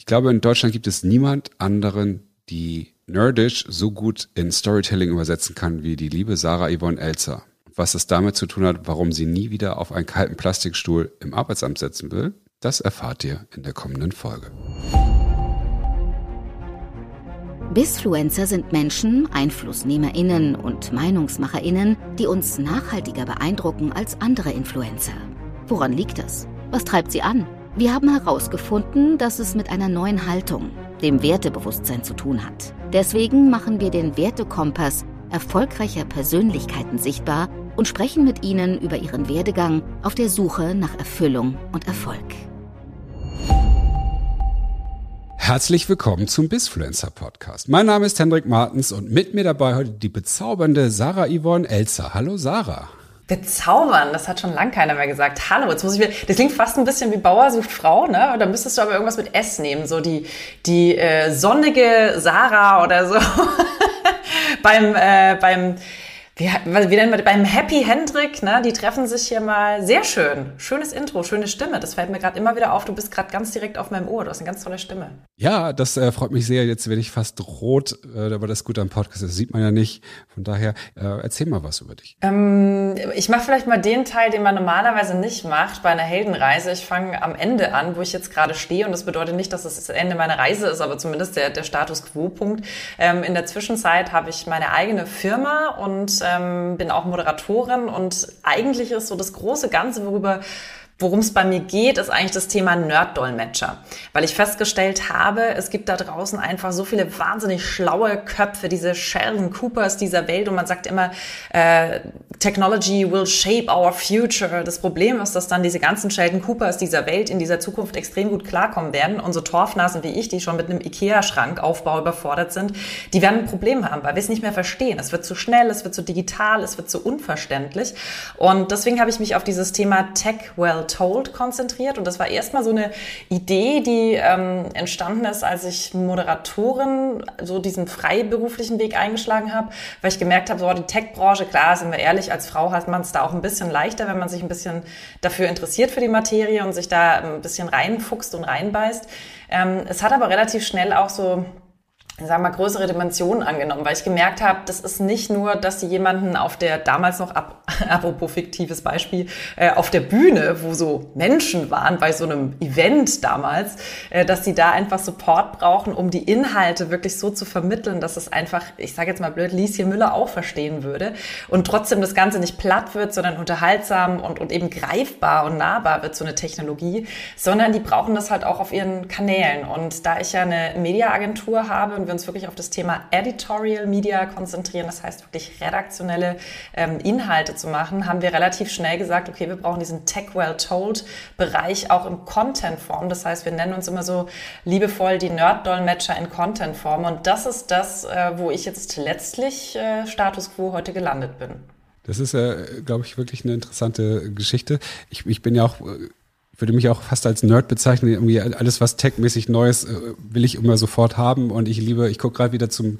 Ich glaube, in Deutschland gibt es niemand anderen, die Nerdish so gut in Storytelling übersetzen kann wie die liebe Sarah Yvonne Elzer. Was es damit zu tun hat, warum sie nie wieder auf einen kalten Plastikstuhl im Arbeitsamt setzen will, das erfahrt ihr in der kommenden Folge. Bisfluencer sind Menschen, EinflussnehmerInnen und MeinungsmacherInnen, die uns nachhaltiger beeindrucken als andere Influencer. Woran liegt das? Was treibt sie an? Wir haben herausgefunden, dass es mit einer neuen Haltung, dem Wertebewusstsein zu tun hat. Deswegen machen wir den Wertekompass erfolgreicher Persönlichkeiten sichtbar und sprechen mit ihnen über ihren Werdegang auf der Suche nach Erfüllung und Erfolg. Herzlich willkommen zum Bisfluencer Podcast. Mein Name ist Hendrik Martens und mit mir dabei heute die bezaubernde Sarah Yvonne Elzer. Hallo Sarah. Bezaubern, das hat schon lange keiner mehr gesagt. Hallo, jetzt muss ich wieder, das klingt fast ein bisschen wie Bauer sucht Frau, ne? Da müsstest du aber irgendwas mit S nehmen, so die, die äh, sonnige Sarah oder so. beim, äh, beim, wie, wie nennen wir beim Happy Hendrik, ne? Die treffen sich hier mal. Sehr schön. Schönes Intro, schöne Stimme. Das fällt mir gerade immer wieder auf. Du bist gerade ganz direkt auf meinem Ohr. Du hast eine ganz tolle Stimme. Ja, das äh, freut mich sehr. Jetzt werde ich fast rot, äh, aber das ist gut am Podcast. Das sieht man ja nicht. Von daher, äh, erzähl mal was über dich. Ähm, ich mache vielleicht mal den Teil, den man normalerweise nicht macht bei einer Heldenreise. Ich fange am Ende an, wo ich jetzt gerade stehe. Und das bedeutet nicht, dass es das Ende meiner Reise ist, aber zumindest der, der Status Quo-Punkt. Ähm, in der Zwischenzeit habe ich meine eigene Firma und ähm, bin auch Moderatorin und eigentlich ist so das große Ganze, worüber Worum es bei mir geht, ist eigentlich das Thema Nerd-Dolmetscher. Weil ich festgestellt habe, es gibt da draußen einfach so viele wahnsinnig schlaue Köpfe, diese Sheldon Coopers dieser Welt und man sagt immer, äh, Technology will shape our future. Das Problem ist, dass dann diese ganzen Sheldon Coopers dieser Welt in dieser Zukunft extrem gut klarkommen werden. Und so Torfnasen wie ich, die schon mit einem Ikea-Schrankaufbau überfordert sind, die werden ein Problem haben, weil wir es nicht mehr verstehen. Es wird zu schnell, es wird zu digital, es wird zu unverständlich. Und deswegen habe ich mich auf dieses Thema Tech Well Told konzentriert. Und das war erstmal so eine Idee, die ähm, entstanden ist, als ich Moderatorin so diesen freiberuflichen Weg eingeschlagen habe, weil ich gemerkt habe, so die Tech-Branche, klar, sind wir ehrlich, als Frau hat man es da auch ein bisschen leichter, wenn man sich ein bisschen dafür interessiert für die Materie und sich da ein bisschen reinfuchst und reinbeißt. Ähm, es hat aber relativ schnell auch so sagen wir mal, größere Dimensionen angenommen, weil ich gemerkt habe, das ist nicht nur, dass sie jemanden auf der, damals noch, ab, apropos fiktives Beispiel, äh, auf der Bühne, wo so Menschen waren bei so einem Event damals, äh, dass sie da einfach Support brauchen, um die Inhalte wirklich so zu vermitteln, dass es einfach, ich sage jetzt mal blöd, Lieschen Müller auch verstehen würde und trotzdem das Ganze nicht platt wird, sondern unterhaltsam und, und eben greifbar und nahbar wird so eine Technologie, sondern die brauchen das halt auch auf ihren Kanälen. Und da ich ja eine Mediaagentur habe und wir uns wirklich auf das Thema Editorial Media konzentrieren, das heißt wirklich redaktionelle ähm, Inhalte zu machen, haben wir relativ schnell gesagt, okay, wir brauchen diesen Tech Well Told Bereich auch im Content-Form. Das heißt, wir nennen uns immer so liebevoll die Nerd-Dolmetscher in Content-Form. Und das ist das, äh, wo ich jetzt letztlich äh, Status Quo heute gelandet bin. Das ist, äh, glaube ich, wirklich eine interessante Geschichte. Ich, ich bin ja auch äh, würde mich auch fast als Nerd bezeichnen. Irgendwie alles, was techmäßig Neues, äh, will ich immer sofort haben. Und ich liebe, ich gucke gerade wieder zum,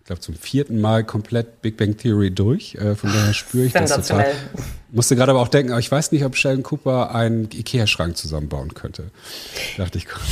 ich glaube, zum vierten Mal komplett Big Bang Theory durch. Äh, von daher spüre ich das total. Musste gerade aber auch denken, ich weiß nicht, ob Sheldon Cooper einen Ikea-Schrank zusammenbauen könnte. Dachte ich kurz.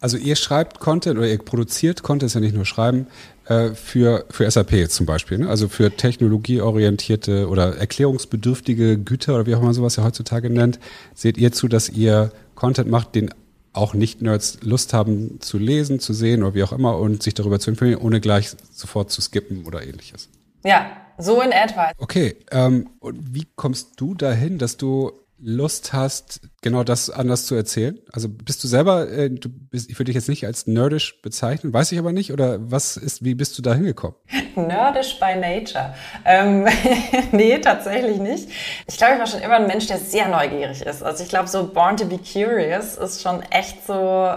Also ihr schreibt Content oder ihr produziert Content, ist ja nicht nur schreiben, für, für SAP zum Beispiel. Ne? Also für technologieorientierte oder erklärungsbedürftige Güter oder wie auch immer sowas ja heutzutage nennt. Seht ihr zu, dass ihr Content macht, den auch Nicht-Nerds Lust haben zu lesen, zu sehen oder wie auch immer und sich darüber zu empfehlen, ohne gleich sofort zu skippen oder ähnliches? Ja, so in etwa. Okay, ähm, und wie kommst du dahin, dass du Lust hast, genau das anders zu erzählen? Also bist du selber, äh, du bist, ich würde dich jetzt nicht als nerdisch bezeichnen, weiß ich aber nicht, oder was ist, wie bist du da hingekommen? Nerdisch by nature. Ähm, nee, tatsächlich nicht. Ich glaube, ich war schon immer ein Mensch, der sehr neugierig ist. Also ich glaube, so Born to be Curious ist schon echt so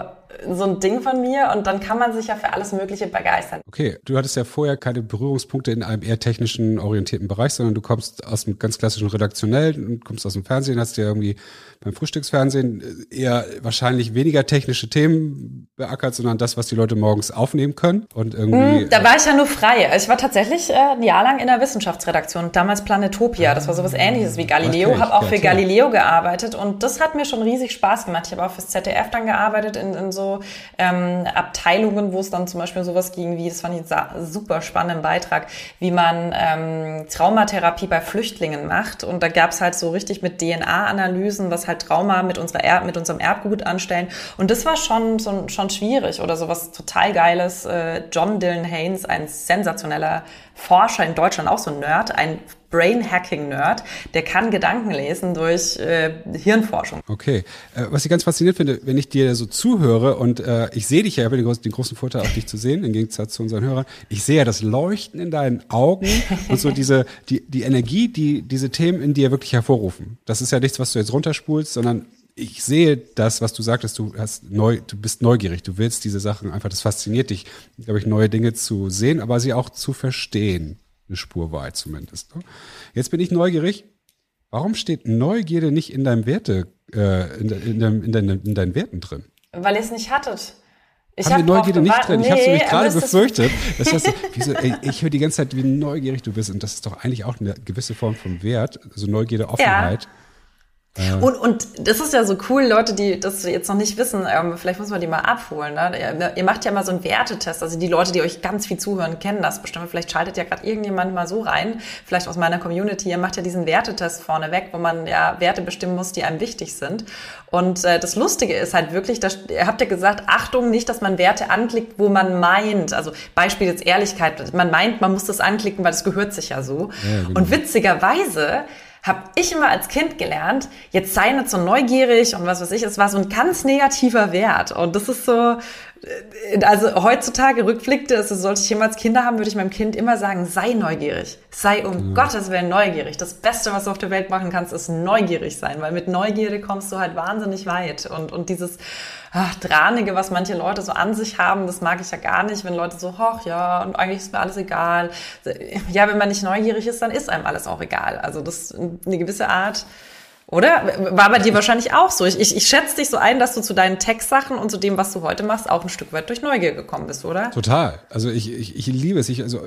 so ein Ding von mir und dann kann man sich ja für alles Mögliche begeistern. Okay, du hattest ja vorher keine Berührungspunkte in einem eher technischen orientierten Bereich, sondern du kommst aus dem ganz klassischen redaktionellen und kommst aus dem Fernsehen, hast ja irgendwie beim Frühstücksfernsehen eher wahrscheinlich weniger technische Themen beackert, sondern das, was die Leute morgens aufnehmen können und irgendwie. Hm, da war ich ja nur frei. Also ich war tatsächlich äh, ein Jahr lang in der Wissenschaftsredaktion, damals Planetopia. Das war sowas ähnliches wie Galileo, habe auch für Galileo gearbeitet und das hat mir schon riesig Spaß gemacht. Ich habe auch fürs ZDF dann gearbeitet in, in so so ähm, Abteilungen, wo es dann zum Beispiel sowas ging wie, das fand ich einen super spannenden Beitrag, wie man ähm, Traumatherapie bei Flüchtlingen macht. Und da gab es halt so richtig mit DNA-Analysen, was halt Trauma mit, unserer er mit unserem Erbgut anstellen. Und das war schon, so, schon schwierig oder sowas total Geiles. Äh, John Dylan Haynes, ein sensationeller Forscher in Deutschland, auch so ein Nerd, ein Brain-Hacking-Nerd, der kann Gedanken lesen durch äh, Hirnforschung. Okay. Äh, was ich ganz faszinierend finde, wenn ich dir so zuhöre und äh, ich sehe dich ja, ich habe den, den, großen Vorteil, auch dich zu sehen, im Gegensatz zu unseren Hörern. Ich sehe ja das Leuchten in deinen Augen und so diese, die, die Energie, die diese Themen in dir wirklich hervorrufen. Das ist ja nichts, was du jetzt runterspulst, sondern ich sehe das, was du sagtest, du hast neu, du bist neugierig, du willst diese Sachen einfach, das fasziniert dich, glaube ich, neue Dinge zu sehen, aber sie auch zu verstehen. Eine Spur weit zumindest. Ne? Jetzt bin ich neugierig. Warum steht Neugierde nicht in deinem Werte, äh, in, in, deinem, in, deinen, in deinen Werten drin? Weil ihr es nicht hattet. Ich habe hab Neugierde nicht drin. Nee, ich habe es nämlich gerade befürchtet. Das heißt, wieso, ey, ich höre die ganze Zeit, wie neugierig du bist. Und das ist doch eigentlich auch eine gewisse Form von Wert. Also Neugierde, Offenheit. Ja. Und, und das ist ja so cool, Leute, die das jetzt noch nicht wissen, ähm, vielleicht muss man die mal abholen. Ne? Ihr, ihr, macht ja mal so einen Wertetest. Also die Leute, die euch ganz viel zuhören, kennen das bestimmt. Vielleicht schaltet ja gerade irgendjemand mal so rein, vielleicht aus meiner Community. Ihr macht ja diesen Wertetest vorneweg, wo man ja Werte bestimmen muss, die einem wichtig sind. Und äh, das Lustige ist halt wirklich, dass, ihr habt ja gesagt, Achtung, nicht, dass man Werte anklickt, wo man meint. Also Beispiel jetzt Ehrlichkeit. Man meint, man muss das anklicken, weil das gehört sich ja so. Ja, genau. Und witzigerweise habe ich immer als Kind gelernt, jetzt sei nicht so neugierig und was weiß ich, es war so ein ganz negativer Wert. Und das ist so, also heutzutage rückblickte, also sollte ich jemals Kinder haben, würde ich meinem Kind immer sagen, sei neugierig. Sei um mhm. Gottes Willen neugierig. Das Beste, was du auf der Welt machen kannst, ist neugierig sein, weil mit Neugierde kommst du halt wahnsinnig weit. Und, und dieses ach, Dranige, was manche Leute so an sich haben, das mag ich ja gar nicht, wenn Leute so, ach ja, und eigentlich ist mir alles egal. Ja, wenn man nicht neugierig ist, dann ist einem alles auch egal. Also das eine gewisse Art oder? War bei dir wahrscheinlich auch so. Ich, ich, ich schätze dich so ein, dass du zu deinen Tech-Sachen und zu dem, was du heute machst, auch ein Stück weit durch Neugier gekommen bist, oder? Total. Also ich, ich, ich liebe es. Ich, also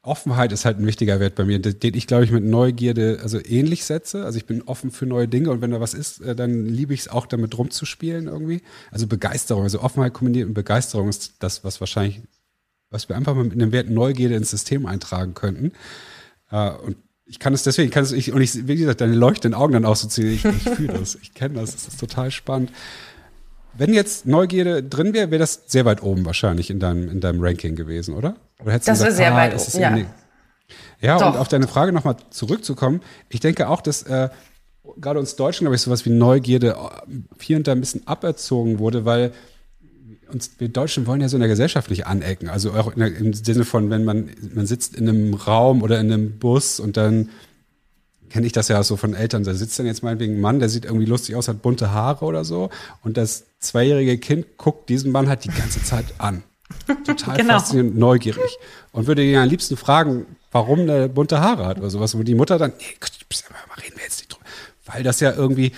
Offenheit ist halt ein wichtiger Wert bei mir, den ich, glaube ich, mit Neugierde also ähnlich setze. Also ich bin offen für neue Dinge und wenn da was ist, äh, dann liebe ich es auch damit rumzuspielen irgendwie. Also Begeisterung, also Offenheit kombiniert und Begeisterung ist das, was wahrscheinlich, was wir einfach mal mit einem Wert Neugierde ins System eintragen könnten. Äh, und ich kann es deswegen, ich kann es, ich, und ich, wie gesagt, deine leuchtenden Augen dann auszuziehen, ich, ich fühle das, ich kenne das, das ist total spannend. Wenn jetzt Neugierde drin wäre, wäre das sehr weit oben wahrscheinlich in deinem, in deinem Ranking gewesen, oder? oder das wäre sehr ah, weit oben, ja. Ja, Doch. und auf deine Frage nochmal zurückzukommen, ich denke auch, dass äh, gerade uns Deutschen, glaube ich, sowas wie Neugierde hier und da ein bisschen aberzogen wurde, weil uns, wir Deutschen wollen ja so in der Gesellschaft nicht anecken. Also auch der, im Sinne von, wenn man, man sitzt in einem Raum oder in einem Bus und dann kenne ich das ja so von Eltern, da sitzt dann jetzt meinetwegen ein Mann, der sieht irgendwie lustig aus, hat bunte Haare oder so und das zweijährige Kind guckt diesen Mann halt die ganze Zeit an. Total genau. faszinierend, neugierig. Und würde ihn am liebsten fragen, warum der bunte Haare hat oder sowas. Und die Mutter dann, nee, reden wir jetzt nicht drüber. Weil das ja irgendwie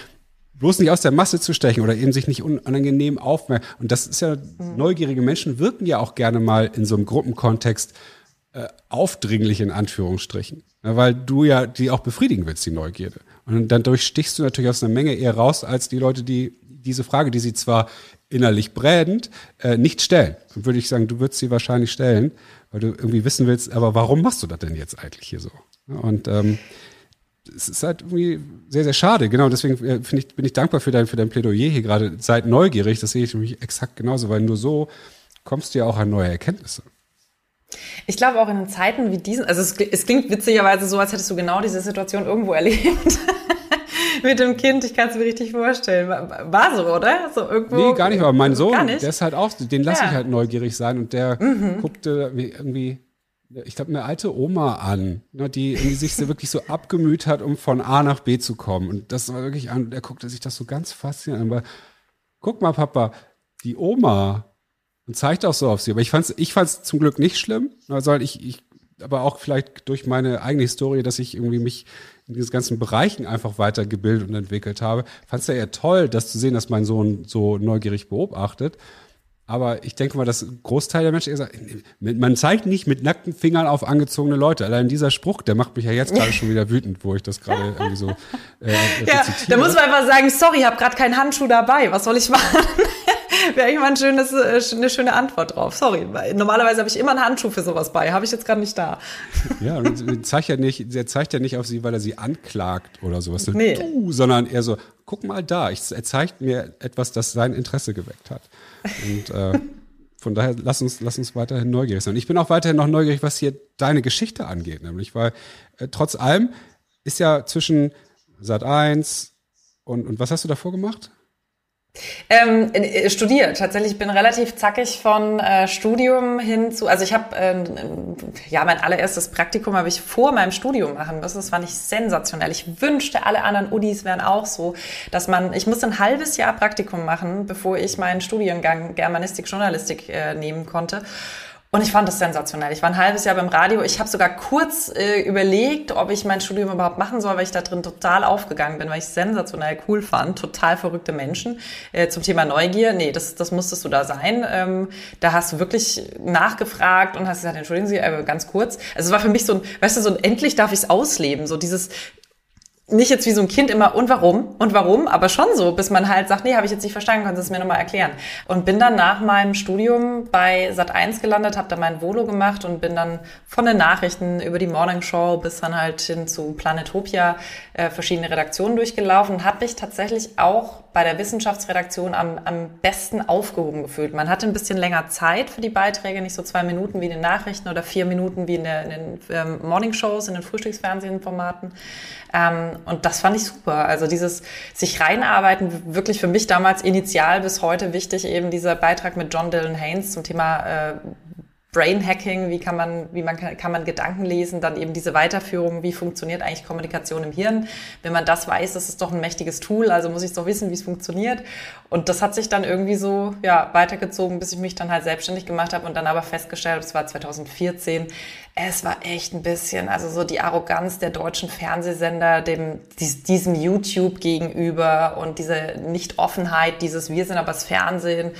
bloß nicht aus der Masse zu stechen oder eben sich nicht unangenehm aufmerken. Und das ist ja, mhm. neugierige Menschen wirken ja auch gerne mal in so einem Gruppenkontext äh, aufdringlich in Anführungsstrichen. Ja, weil du ja die auch befriedigen willst, die Neugierde. Und dadurch stichst du natürlich aus einer Menge eher raus, als die Leute, die diese Frage, die sie zwar innerlich brädend, äh, nicht stellen. Dann würde ich sagen, du würdest sie wahrscheinlich stellen, weil du irgendwie wissen willst, aber warum machst du das denn jetzt eigentlich hier so? Und ähm, es ist halt irgendwie sehr, sehr schade. Genau, deswegen äh, ich, bin ich dankbar für dein, für dein Plädoyer hier gerade. Seid neugierig, das sehe ich nämlich exakt genauso, weil nur so kommst du ja auch an neue Erkenntnisse. Ich glaube auch in Zeiten wie diesen, also es, es, klingt witzigerweise so, als hättest du genau diese Situation irgendwo erlebt. Mit dem Kind, ich kann es mir richtig vorstellen. War so, oder? So irgendwo, nee, gar nicht, aber mein Sohn, der ist halt auch, den lasse ja. ich halt neugierig sein und der mhm. guckte irgendwie ich glaube, eine alte Oma an, ne, die sich so wirklich so abgemüht hat, um von A nach B zu kommen. Und das war wirklich an, der guckte sich das so ganz faszinierend an. Aber guck mal, Papa, die Oma und zeigt auch so auf sie. Aber ich fand's, ich fand's zum Glück nicht schlimm. Also ich, ich, aber auch vielleicht durch meine eigene Historie, dass ich irgendwie mich in diesen ganzen Bereichen einfach weitergebildet und entwickelt habe, fand's ja eher toll, das zu sehen, dass mein Sohn so neugierig beobachtet. Aber ich denke mal, dass Großteil der Menschen sagt, man zeigt nicht mit nackten Fingern auf angezogene Leute. Allein dieser Spruch, der macht mich ja jetzt gerade schon wieder wütend, wo ich das gerade irgendwie so äh, Ja, da muss man einfach sagen, sorry, ich habe gerade keinen Handschuh dabei. Was soll ich machen? wäre ich mal ein schönes, äh, eine schöne Antwort drauf. Sorry, normalerweise habe ich immer einen Handschuh für sowas bei, habe ich jetzt gerade nicht da. Ja, und zeigt ja nicht, er zeigt ja nicht auf sie, weil er sie anklagt oder sowas, nee. du, sondern eher so, guck mal da, ich, er zeigt mir etwas, das sein Interesse geweckt hat. Und äh, von daher lass uns, lass uns weiterhin neugierig sein. Ich bin auch weiterhin noch neugierig, was hier deine Geschichte angeht, nämlich, weil äh, trotz allem ist ja zwischen Sat 1 und, und was hast du davor gemacht? Ähm, äh, studiert. Tatsächlich bin relativ zackig von äh, Studium hin zu. Also ich habe äh, ja mein allererstes Praktikum habe ich vor meinem Studium machen müssen. Das fand ich sensationell. Ich wünschte, alle anderen Udis wären auch so, dass man. Ich musste ein halbes Jahr Praktikum machen, bevor ich meinen Studiengang Germanistik Journalistik äh, nehmen konnte. Und ich fand das sensationell. Ich war ein halbes Jahr beim Radio. Ich habe sogar kurz äh, überlegt, ob ich mein Studium überhaupt machen soll, weil ich da drin total aufgegangen bin, weil ich es sensationell cool fand. Total verrückte Menschen. Äh, zum Thema Neugier, nee, das, das musstest du da sein. Ähm, da hast du wirklich nachgefragt und hast gesagt, entschuldigen Sie, äh, ganz kurz. Also es war für mich so ein, weißt du, so ein endlich darf ich es ausleben. So dieses, nicht jetzt wie so ein Kind immer und warum? Und warum, aber schon so, bis man halt sagt, nee, habe ich jetzt nicht verstanden, kannst du es mir nochmal erklären. Und bin dann nach meinem Studium bei Sat1 gelandet, habe da mein Volo gemacht und bin dann von den Nachrichten über die Morning Show bis dann halt hin zu Planetopia äh, verschiedene Redaktionen durchgelaufen. Und habe mich tatsächlich auch bei der Wissenschaftsredaktion am, am besten aufgehoben gefühlt. Man hatte ein bisschen länger Zeit für die Beiträge, nicht so zwei Minuten wie in den Nachrichten oder vier Minuten wie in, der, in den ähm, Morning Shows, in den Frühstücksfernsehformaten. Ähm, und das fand ich super. Also dieses sich reinarbeiten, wirklich für mich damals initial bis heute wichtig, eben dieser Beitrag mit John Dylan Haynes zum Thema äh, Brain Hacking, wie kann man, wie man kann, kann man Gedanken lesen, dann eben diese Weiterführung, wie funktioniert eigentlich Kommunikation im Hirn. Wenn man das weiß, das ist doch ein mächtiges Tool, also muss ich doch wissen, wie es funktioniert. Und das hat sich dann irgendwie so ja, weitergezogen, bis ich mich dann halt selbstständig gemacht habe und dann aber festgestellt, es war 2014, es war echt ein bisschen, also so die Arroganz der deutschen Fernsehsender, dem, diesem YouTube gegenüber und diese Nicht-Offenheit, dieses Wir sind aber das Fernsehen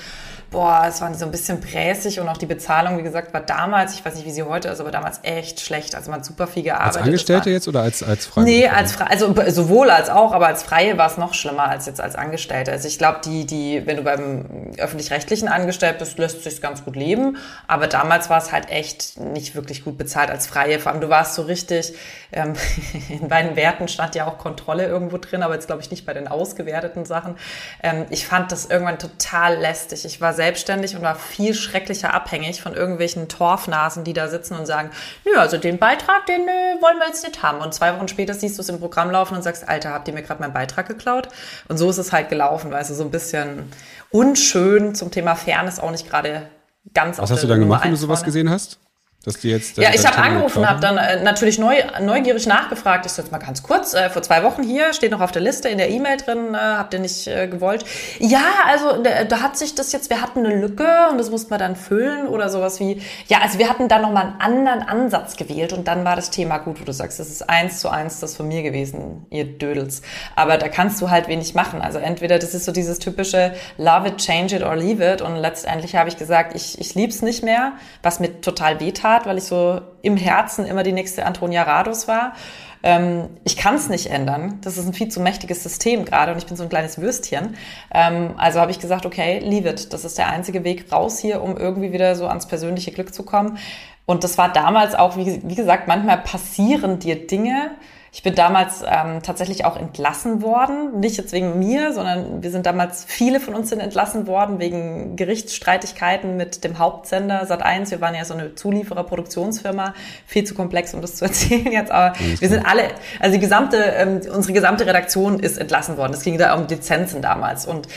boah, es war so ein bisschen präsig und auch die Bezahlung, wie gesagt, war damals, ich weiß nicht, wie sie heute ist, aber damals echt schlecht. Also man hat super viel gearbeitet. Als Angestellte jetzt oder als, als Freie? Nee, als Freie, also sowohl als auch, aber als Freie war es noch schlimmer als jetzt als Angestellte. Also ich glaube, die, die, wenn du beim öffentlich-rechtlichen angestellt bist, lässt sich ganz gut leben. Aber damals war es halt echt nicht wirklich gut bezahlt als Freie. Vor allem, du warst so richtig, ähm, in beiden Werten stand ja auch Kontrolle irgendwo drin, aber jetzt glaube ich nicht bei den ausgewerteten Sachen. Ähm, ich fand das irgendwann total lästig. Ich war sehr selbstständig und war viel schrecklicher abhängig von irgendwelchen Torfnasen, die da sitzen und sagen, nö, also den Beitrag, den nö, wollen wir jetzt nicht haben. Und zwei Wochen später siehst du es im Programm laufen und sagst, Alter, habt ihr mir gerade meinen Beitrag geklaut? Und so ist es halt gelaufen, weißt du, so ein bisschen unschön zum Thema Fairness auch nicht gerade ganz Was hast du dann gemacht, wenn du sowas gesehen hast? Dass die jetzt ja, ich habe angerufen, habe dann äh, natürlich neu, neugierig nachgefragt. Ich so jetzt mal ganz kurz, äh, vor zwei Wochen hier, steht noch auf der Liste in der E-Mail drin, äh, habt ihr nicht äh, gewollt? Ja, also da, da hat sich das jetzt, wir hatten eine Lücke und das mussten wir dann füllen oder sowas wie, ja, also wir hatten da nochmal einen anderen Ansatz gewählt und dann war das Thema gut, wo du sagst, das ist eins zu eins das von mir gewesen, ihr Dödels. Aber da kannst du halt wenig machen. Also entweder das ist so dieses typische Love it, change it or leave it und letztendlich habe ich gesagt, ich, ich lieb's nicht mehr, was mir total wehtat tat, weil ich so im Herzen immer die nächste Antonia Rados war. Ähm, ich kann es nicht ändern. Das ist ein viel zu mächtiges System gerade und ich bin so ein kleines Würstchen. Ähm, also habe ich gesagt, okay, leave it. Das ist der einzige Weg raus hier, um irgendwie wieder so ans persönliche Glück zu kommen. Und das war damals auch, wie, wie gesagt, manchmal passieren dir Dinge, ich bin damals ähm, tatsächlich auch entlassen worden, nicht jetzt wegen mir, sondern wir sind damals, viele von uns sind entlassen worden wegen Gerichtsstreitigkeiten mit dem Hauptsender Sat1. Wir waren ja so eine Zulieferer-Produktionsfirma, viel zu komplex, um das zu erzählen jetzt, aber wir sind alle, also die gesamte, ähm, unsere gesamte Redaktion ist entlassen worden. Es ging da um Lizenzen damals. Und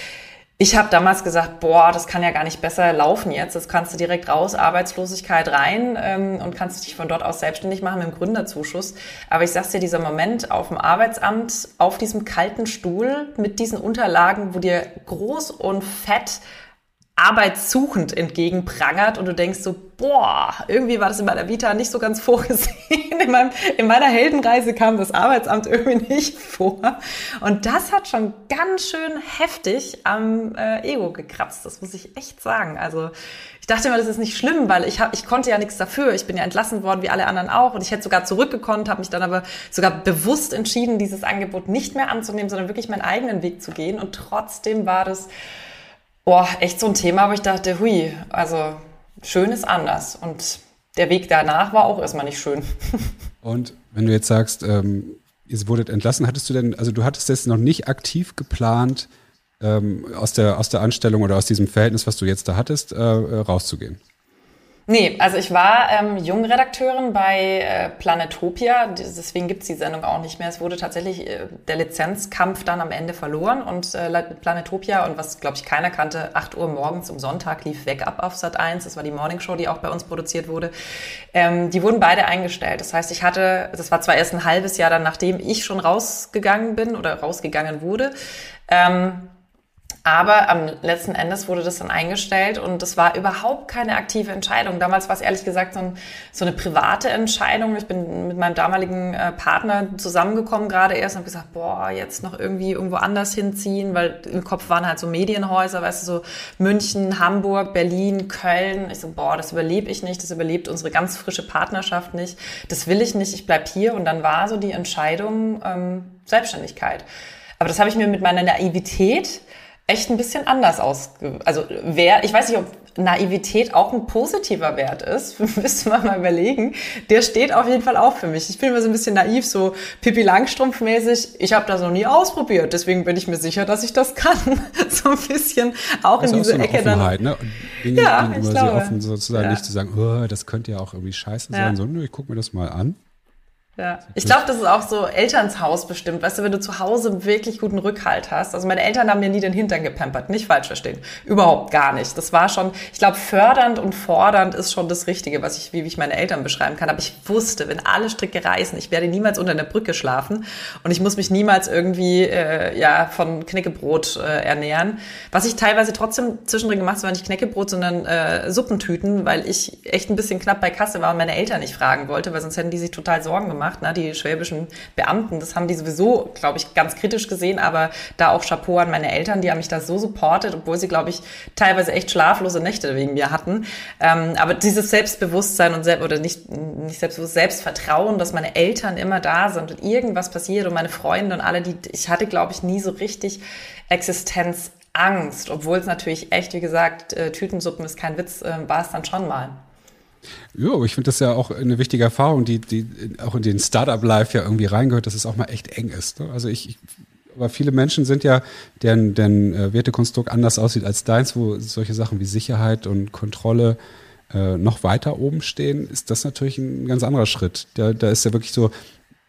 ich habe damals gesagt, boah, das kann ja gar nicht besser laufen jetzt. Das kannst du direkt raus, Arbeitslosigkeit rein ähm, und kannst dich von dort aus selbstständig machen mit dem Gründerzuschuss. Aber ich sag's dir, dieser Moment auf dem Arbeitsamt, auf diesem kalten Stuhl mit diesen Unterlagen, wo dir groß und fett arbeitssuchend entgegenprangert und du denkst so, boah, irgendwie war das in meiner Vita nicht so ganz vorgesehen. In, meinem, in meiner Heldenreise kam das Arbeitsamt irgendwie nicht vor. Und das hat schon ganz schön heftig am äh, Ego gekratzt, das muss ich echt sagen. Also ich dachte immer, das ist nicht schlimm, weil ich, hab, ich konnte ja nichts dafür. Ich bin ja entlassen worden, wie alle anderen auch. Und ich hätte sogar zurückgekonnt, habe mich dann aber sogar bewusst entschieden, dieses Angebot nicht mehr anzunehmen, sondern wirklich meinen eigenen Weg zu gehen. Und trotzdem war das Boah, echt so ein Thema, wo ich dachte, hui, also schön ist anders. Und der Weg danach war auch erstmal nicht schön. Und wenn du jetzt sagst, ähm, ihr wurdet entlassen, hattest du denn, also du hattest jetzt noch nicht aktiv geplant, ähm, aus, der, aus der Anstellung oder aus diesem Verhältnis, was du jetzt da hattest, äh, rauszugehen? Nee, also ich war ähm, Jungredakteurin bei äh, Planetopia, deswegen gibt's die Sendung auch nicht mehr. Es wurde tatsächlich äh, der Lizenzkampf dann am Ende verloren und äh, Planetopia und was, glaube ich, keiner kannte, 8 Uhr morgens um Sonntag lief weg ab auf Sat 1. Das war die Morning Show, die auch bei uns produziert wurde. Ähm, die wurden beide eingestellt. Das heißt, ich hatte, das war zwar erst ein halbes Jahr dann, nachdem ich schon rausgegangen bin oder rausgegangen wurde. Ähm, aber am letzten Endes wurde das dann eingestellt und das war überhaupt keine aktive Entscheidung. Damals war es ehrlich gesagt so, ein, so eine private Entscheidung. Ich bin mit meinem damaligen äh, Partner zusammengekommen gerade erst und habe gesagt, boah, jetzt noch irgendwie irgendwo anders hinziehen, weil im Kopf waren halt so Medienhäuser, weißt du, so München, Hamburg, Berlin, Köln. Ich so, boah, das überlebe ich nicht, das überlebt unsere ganz frische Partnerschaft nicht. Das will ich nicht, ich bleib hier. Und dann war so die Entscheidung ähm, Selbstständigkeit. Aber das habe ich mir mit meiner Naivität echt ein bisschen anders aus. Also wer, ich weiß nicht, ob Naivität auch ein positiver Wert ist, müsste man mal überlegen. Der steht auf jeden Fall auch für mich. Ich bin immer so ein bisschen naiv, so Pippi Langstrumpf-mäßig. Ich habe das noch nie ausprobiert, deswegen bin ich mir sicher, dass ich das kann. so ein bisschen auch das in diese auch so Ecke Offenheit, dann. Ne? Dinge ja, gegenüber sehr offen sozusagen, ja. nicht zu sagen, oh, das könnte ja auch irgendwie scheiße sein, ja. sondern ich gucke mir das mal an. Ja, ich glaube, das ist auch so Elternshaus bestimmt. Weißt du, wenn du zu Hause wirklich guten Rückhalt hast. Also meine Eltern haben mir nie den Hintern gepampert, nicht falsch verstehen. Überhaupt gar nicht. Das war schon, ich glaube, fördernd und fordernd ist schon das Richtige, was ich, wie ich meine Eltern beschreiben kann. Aber ich wusste, wenn alle Stricke reißen, ich werde niemals unter einer Brücke schlafen und ich muss mich niemals irgendwie äh, ja von Knäckebrot äh, ernähren. Was ich teilweise trotzdem zwischendrin gemacht habe, war nicht Knäckebrot, sondern äh, Suppentüten, weil ich echt ein bisschen knapp bei Kasse war und meine Eltern nicht fragen wollte, weil sonst hätten die sich total Sorgen gemacht gemacht, ne? die schwäbischen Beamten. Das haben die sowieso, glaube ich, ganz kritisch gesehen, aber da auch Chapeau an meine Eltern, die haben mich da so supportet, obwohl sie, glaube ich, teilweise echt schlaflose Nächte wegen mir hatten. Ähm, aber dieses Selbstbewusstsein und selbst oder nicht, nicht selbstbewusst, Selbstvertrauen, dass meine Eltern immer da sind und irgendwas passiert und meine Freunde und alle, die ich hatte, glaube ich, nie so richtig Existenzangst, obwohl es natürlich echt, wie gesagt, äh, Tütensuppen ist kein Witz, äh, war es dann schon mal. Ja, ich finde das ja auch eine wichtige Erfahrung, die, die auch in den Startup-Life ja irgendwie reingehört, dass es auch mal echt eng ist. Ne? Also ich, ich aber viele Menschen sind ja, deren, deren äh, Wertekonstrukt anders aussieht als deins, wo solche Sachen wie Sicherheit und Kontrolle äh, noch weiter oben stehen, ist das natürlich ein ganz anderer Schritt. Da, da ist ja wirklich so,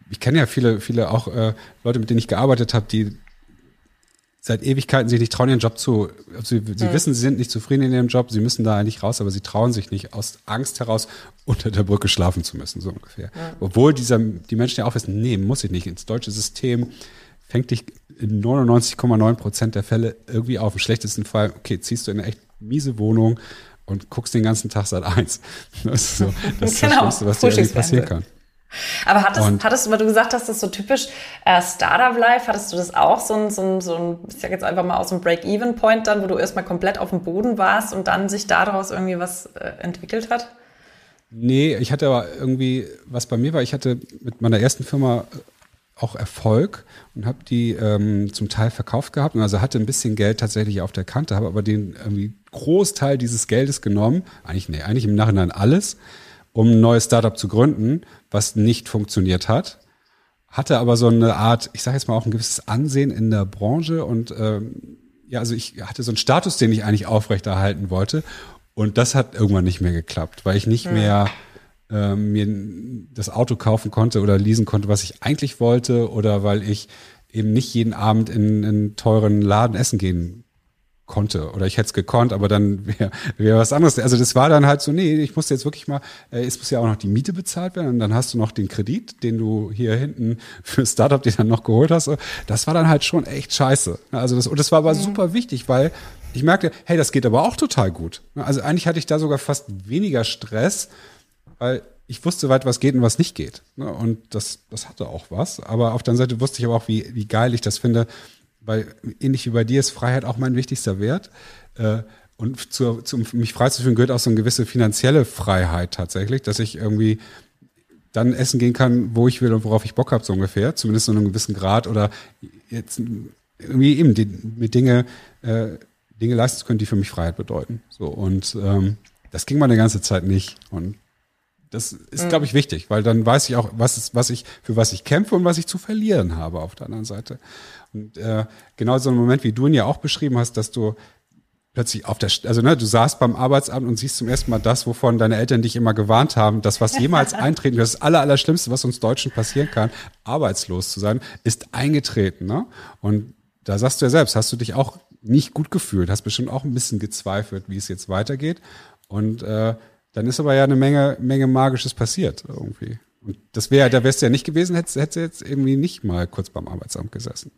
ich kenne ja viele, viele auch äh, Leute, mit denen ich gearbeitet habe, die seit Ewigkeiten sich nicht trauen, ihren Job zu. Also sie, sie mhm. wissen, sie sind nicht zufrieden in ihrem Job, sie müssen da eigentlich raus, aber sie trauen sich nicht, aus Angst heraus unter der Brücke schlafen zu müssen, so ungefähr. Mhm. Obwohl dieser, die Menschen ja auch wissen, nee, muss ich nicht. Ins deutsche System fängt dich in 99,9 Prozent der Fälle irgendwie auf. Im schlechtesten Fall, okay, ziehst du in eine echt miese Wohnung und guckst den ganzen Tag seit eins. Das ist, so, das, ist genau. das Schlimmste, was dir irgendwie passieren kann. Aber hattest, und hattest du, weil du gesagt hast, das ist so typisch äh, Startup-Life, hattest du das auch so ein, so ein, so ein ich sag jetzt einfach mal aus dem Break-Even-Point dann, wo du erstmal komplett auf dem Boden warst und dann sich daraus irgendwie was äh, entwickelt hat? Nee, ich hatte aber irgendwie, was bei mir war, ich hatte mit meiner ersten Firma äh, auch Erfolg und habe die ähm, zum Teil verkauft gehabt. Und also hatte ein bisschen Geld tatsächlich auf der Kante, habe aber den irgendwie Großteil dieses Geldes genommen, eigentlich nee, eigentlich im Nachhinein alles um ein neues Startup zu gründen, was nicht funktioniert hat. Hatte aber so eine Art, ich sage jetzt mal auch ein gewisses Ansehen in der Branche und ähm, ja, also ich hatte so einen Status, den ich eigentlich aufrechterhalten wollte. Und das hat irgendwann nicht mehr geklappt, weil ich nicht ja. mehr ähm, mir das Auto kaufen konnte oder leasen konnte, was ich eigentlich wollte, oder weil ich eben nicht jeden Abend in einen teuren Laden essen gehen konnte oder ich hätte es gekonnt, aber dann wäre wär was anderes. Also das war dann halt so, nee, ich musste jetzt wirklich mal, äh, es muss ja auch noch die Miete bezahlt werden und dann hast du noch den Kredit, den du hier hinten für Startup dir dann noch geholt hast. Das war dann halt schon echt scheiße. Also das, und das war aber mhm. super wichtig, weil ich merkte, hey, das geht aber auch total gut. Also eigentlich hatte ich da sogar fast weniger Stress, weil ich wusste weit, was geht und was nicht geht. Und das, das hatte auch was. Aber auf der anderen Seite wusste ich aber auch, wie, wie geil ich das finde, weil ähnlich wie bei dir ist Freiheit auch mein wichtigster Wert. Äh, und zu, zu, mich freizufühlen gehört auch so eine gewisse finanzielle Freiheit tatsächlich, dass ich irgendwie dann essen gehen kann, wo ich will und worauf ich Bock habe, so ungefähr, zumindest so einem gewissen Grad oder jetzt irgendwie eben die, mit Dinge, äh, Dinge leisten zu können, die für mich Freiheit bedeuten. So und ähm, das ging mal eine ganze Zeit nicht. Und das ist, mhm. glaube ich, wichtig, weil dann weiß ich auch, was ist, was ich, für was ich kämpfe und was ich zu verlieren habe auf der anderen Seite. Und äh, genau so ein Moment, wie du ihn ja auch beschrieben hast, dass du plötzlich auf der, also ne, du saßt beim Arbeitsamt und siehst zum ersten Mal das, wovon deine Eltern dich immer gewarnt haben, das, was jemals eintreten, das aller, aller Schlimmste, was uns Deutschen passieren kann, arbeitslos zu sein, ist eingetreten. Ne? Und da sagst du ja selbst, hast du dich auch nicht gut gefühlt, hast bestimmt auch ein bisschen gezweifelt, wie es jetzt weitergeht. Und äh, dann ist aber ja eine Menge, Menge Magisches passiert irgendwie. Und das wäre, da wärst du ja nicht gewesen, hättest, du jetzt irgendwie nicht mal kurz beim Arbeitsamt gesessen.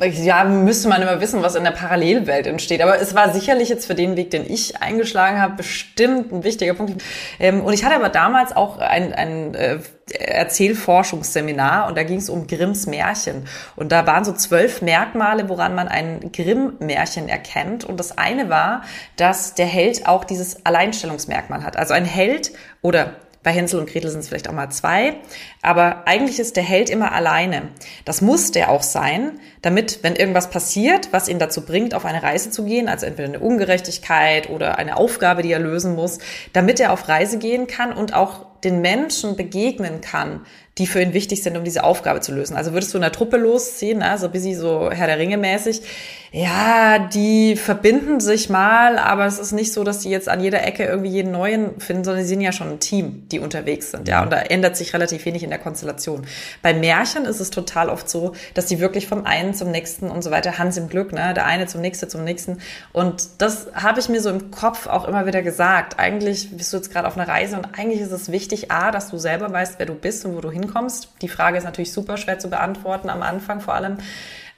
Ja, müsste man immer wissen, was in der Parallelwelt entsteht. Aber es war sicherlich jetzt für den Weg, den ich eingeschlagen habe, bestimmt ein wichtiger Punkt. Ähm, und ich hatte aber damals auch ein, ein äh, Erzählforschungsseminar und da ging es um Grimms Märchen. Und da waren so zwölf Merkmale, woran man ein Grimm-Märchen erkennt. Und das eine war, dass der Held auch dieses Alleinstellungsmerkmal hat. Also ein Held oder bei Hänsel und Gretel sind es vielleicht auch mal zwei. Aber eigentlich ist der Held immer alleine. Das muss der auch sein, damit, wenn irgendwas passiert, was ihn dazu bringt, auf eine Reise zu gehen, also entweder eine Ungerechtigkeit oder eine Aufgabe, die er lösen muss, damit er auf Reise gehen kann und auch den Menschen begegnen kann, die für ihn wichtig sind, um diese Aufgabe zu lösen. Also würdest du in der Truppe losziehen, ne, so busy, so Herr der Ringe mäßig, ja, die verbinden sich mal, aber es ist nicht so, dass die jetzt an jeder Ecke irgendwie jeden neuen finden, sondern sie sind ja schon ein Team, die unterwegs sind, ja, und da ändert sich relativ wenig in der Konstellation. Bei Märchen ist es total oft so, dass die wirklich vom einen zum nächsten und so weiter, Hans im Glück, ne, der eine zum nächsten zum nächsten. Und das habe ich mir so im Kopf auch immer wieder gesagt. Eigentlich bist du jetzt gerade auf einer Reise und eigentlich ist es wichtig, A, dass du selber weißt, wer du bist und wo du hinkommst. Die Frage ist natürlich super schwer zu beantworten, am Anfang vor allem.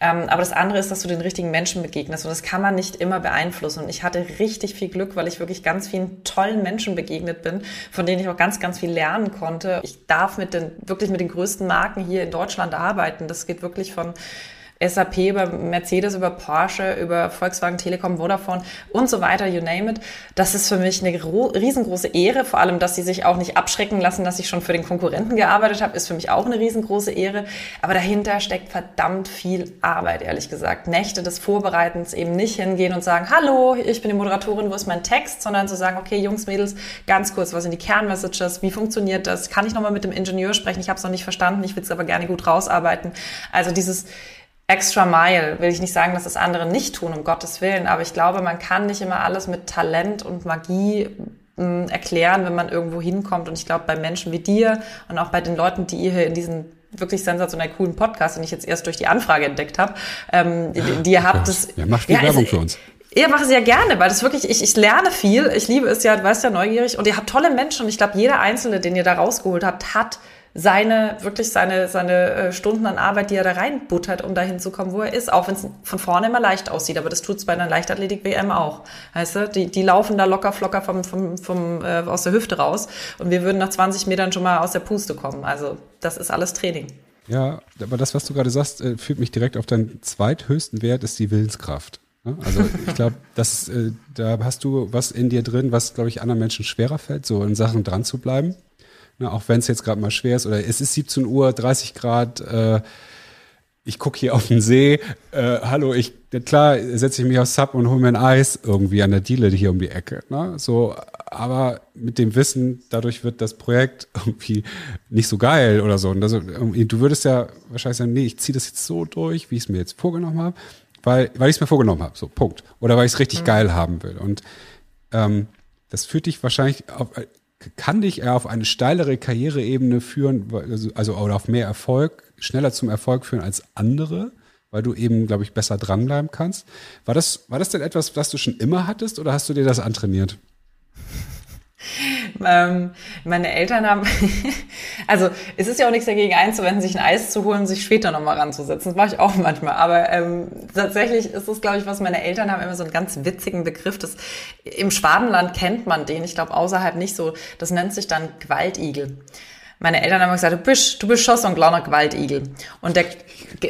Ähm, aber das andere ist, dass du den richtigen Menschen begegnest und das kann man nicht immer beeinflussen. Und ich hatte richtig viel Glück, weil ich wirklich ganz vielen tollen Menschen begegnet bin, von denen ich auch ganz, ganz viel lernen konnte. Ich darf mit den, wirklich mit den größten Marken hier in Deutschland arbeiten. Das geht wirklich von SAP, über Mercedes, über Porsche, über Volkswagen, Telekom, Vodafone und so weiter, you name it. Das ist für mich eine riesengroße Ehre. Vor allem, dass sie sich auch nicht abschrecken lassen, dass ich schon für den Konkurrenten gearbeitet habe, ist für mich auch eine riesengroße Ehre. Aber dahinter steckt verdammt viel Arbeit, ehrlich gesagt. Nächte des Vorbereitens eben nicht hingehen und sagen, hallo, ich bin die Moderatorin, wo ist mein Text, sondern zu sagen, okay, Jungs, Mädels, ganz kurz, was sind die Kernmessages, wie funktioniert das? Kann ich nochmal mit dem Ingenieur sprechen? Ich habe es noch nicht verstanden, ich will es aber gerne gut rausarbeiten. Also dieses extra mile, will ich nicht sagen, dass das andere nicht tun, um Gottes Willen, aber ich glaube, man kann nicht immer alles mit Talent und Magie mh, mm, erklären, wenn man irgendwo hinkommt. Und ich glaube, bei Menschen wie dir und auch bei den Leuten, die ihr hier in diesen wirklich sensationell coolen Podcast, den ich jetzt erst durch die Anfrage entdeckt habe, ähm, die, die ihr habt, das... Ja, macht viel ja, Werbung es, für uns. Ja, mache sehr gerne, weil das wirklich, ich, ich lerne viel, ich liebe es ja, du weißt ja, neugierig und ihr habt tolle Menschen und ich glaube, jeder Einzelne, den ihr da rausgeholt habt, hat seine, wirklich seine, seine äh, Stunden an Arbeit, die er da reinbuttert, um dahin zu kommen, wo er ist. Auch wenn es von vorne immer leicht aussieht, aber das tut es bei einer Leichtathletik-WM auch. Weißt du, die, die laufen da locker flocker vom, vom, vom, äh, aus der Hüfte raus und wir würden nach 20 Metern schon mal aus der Puste kommen. Also das ist alles Training. Ja, aber das, was du gerade sagst, äh, führt mich direkt auf deinen zweithöchsten Wert, ist die Willenskraft. Also ich glaube, das, äh, da hast du was in dir drin, was, glaube ich, anderen Menschen schwerer fällt, so in Sachen dran zu bleiben. Ne, auch wenn es jetzt gerade mal schwer ist oder es ist 17 Uhr, 30 Grad, äh, ich gucke hier auf den See, äh, hallo, ich, klar, setze ich mich aufs Sub und hole mir ein Eis irgendwie an der Diele hier um die Ecke. Ne? So, aber mit dem Wissen, dadurch wird das Projekt irgendwie nicht so geil oder so. Und also, du würdest ja wahrscheinlich sagen, nee, ich ziehe das jetzt so durch, wie ich es mir jetzt vorgenommen habe, weil, weil ich es mir vorgenommen habe, so, Punkt. Oder weil ich es richtig mhm. geil haben will. Und ähm, das führt dich wahrscheinlich auf, kann dich eher auf eine steilere Karriereebene führen, also, also oder auf mehr Erfolg, schneller zum Erfolg führen als andere, weil du eben, glaube ich, besser dranbleiben kannst. War das, war das denn etwas, was du schon immer hattest oder hast du dir das antrainiert? Ähm, meine Eltern haben, also es ist ja auch nichts dagegen einzuwenden, sich ein Eis zu holen, sich später nochmal ranzusetzen. Das mache ich auch manchmal. Aber ähm, tatsächlich ist es, glaube ich, was meine Eltern haben immer so einen ganz witzigen Begriff. Das, Im Schwabenland kennt man den, ich glaube außerhalb nicht so. Das nennt sich dann Gewaltigel. Meine Eltern haben gesagt, du bist, du bist schon so ein kleiner Gewaltigel. Und der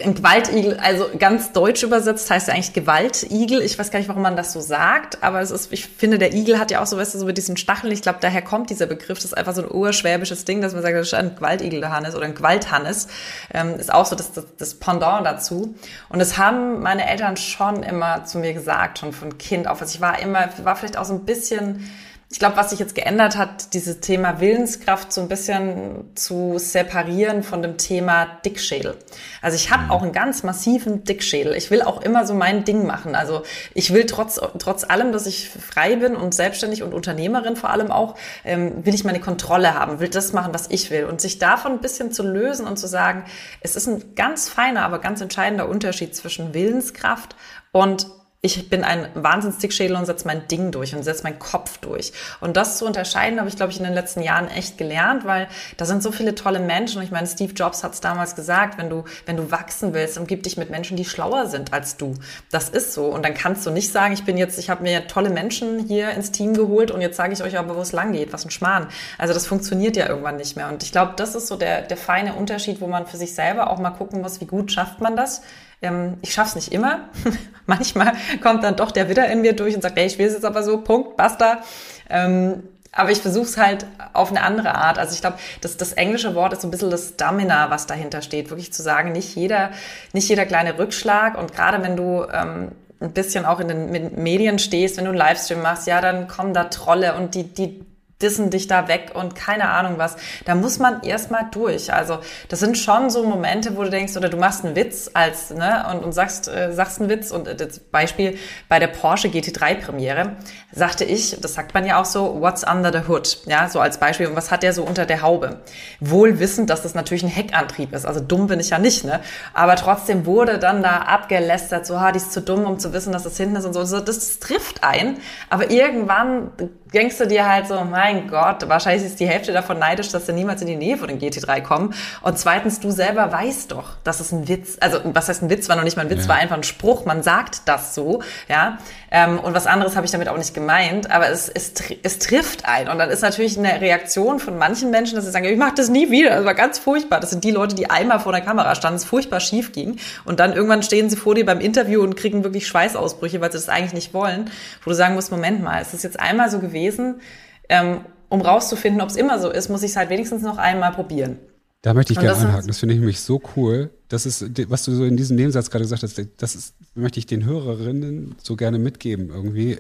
ein Gewaltigel, also ganz deutsch übersetzt heißt er eigentlich Gewaltigel. Ich weiß gar nicht, warum man das so sagt, aber es ist, ich finde, der Igel hat ja auch so, weißt du, so mit diesen Stacheln. Ich glaube, daher kommt dieser Begriff. Das ist einfach so ein urschwäbisches Ding, dass man sagt, das ist ein Gewaltigel der Hannes oder ein Gewalthannes. Ähm, ist auch so das, das, das Pendant dazu. Und das haben meine Eltern schon immer zu mir gesagt, schon von Kind auf. Also ich war immer, war vielleicht auch so ein bisschen, ich glaube, was sich jetzt geändert hat, dieses Thema Willenskraft so ein bisschen zu separieren von dem Thema Dickschädel. Also ich habe mhm. auch einen ganz massiven Dickschädel. Ich will auch immer so mein Ding machen. Also ich will trotz, trotz allem, dass ich frei bin und selbstständig und Unternehmerin vor allem auch, ähm, will ich meine Kontrolle haben, will das machen, was ich will. Und sich davon ein bisschen zu lösen und zu sagen, es ist ein ganz feiner, aber ganz entscheidender Unterschied zwischen Willenskraft und ich bin ein Wahnsinnsdickschädel und setze mein Ding durch und setze meinen Kopf durch. Und das zu unterscheiden, habe ich, glaube ich, in den letzten Jahren echt gelernt, weil da sind so viele tolle Menschen. Ich meine, Steve Jobs hat es damals gesagt, wenn du, wenn du wachsen willst, umgib dich mit Menschen, die schlauer sind als du. Das ist so. Und dann kannst du nicht sagen, ich bin jetzt, ich habe mir tolle Menschen hier ins Team geholt und jetzt sage ich euch aber, wo es lang geht. Was ein Schmarrn. Also das funktioniert ja irgendwann nicht mehr. Und ich glaube, das ist so der, der feine Unterschied, wo man für sich selber auch mal gucken muss, wie gut schafft man das ähm, ich schaff's nicht immer. Manchmal kommt dann doch der Widder in mir durch und sagt, hey, ich will es jetzt aber so, Punkt, basta. Ähm, aber ich versuche es halt auf eine andere Art. Also ich glaube, das, das englische Wort ist so ein bisschen das Stamina, was dahinter steht. Wirklich zu sagen, nicht jeder, nicht jeder kleine Rückschlag und gerade wenn du ähm, ein bisschen auch in den Medien stehst, wenn du einen Livestream machst, ja, dann kommen da Trolle und die, die dissen dich da weg und keine Ahnung was. Da muss man erstmal durch. Also das sind schon so Momente, wo du denkst, oder du machst einen Witz als, ne, und, und sagst, äh, sagst einen Witz. Und äh, das Beispiel bei der Porsche GT3 Premiere sagte ich, das sagt man ja auch so, what's under the hood? Ja, so als Beispiel. Und was hat der so unter der Haube? Wohl wissend, dass das natürlich ein Heckantrieb ist. Also dumm bin ich ja nicht, ne? Aber trotzdem wurde dann da abgelästert, so, ha, die ist zu dumm, um zu wissen, dass das hinten ist und so. Das, das trifft ein. Aber irgendwann denkst du dir halt so, mein Gott, wahrscheinlich ist die Hälfte davon neidisch, dass sie niemals in die Nähe von den GT3 kommen. Und zweitens, du selber weißt doch, dass es ein Witz, also was heißt ein Witz, war noch nicht mal ein Witz, ja. war einfach ein Spruch, man sagt das so, ja. Ähm, und was anderes habe ich damit auch nicht gemeint, aber es, es, es trifft ein. Und dann ist natürlich eine Reaktion von manchen Menschen, dass sie sagen, ich mache das nie wieder, das war ganz furchtbar. Das sind die Leute, die einmal vor der Kamera standen, es furchtbar schief ging. Und dann irgendwann stehen sie vor dir beim Interview und kriegen wirklich Schweißausbrüche, weil sie das eigentlich nicht wollen. Wo du sagen musst, Moment mal, es ist jetzt einmal so gewesen, gewesen. Ähm, um rauszufinden, ob es immer so ist, muss ich es halt wenigstens noch einmal probieren. Da möchte ich gerne einhaken. Das finde ich nämlich so cool. Das ist, was du so in diesem Nebensatz gerade gesagt hast, das ist, möchte ich den Hörerinnen so gerne mitgeben irgendwie.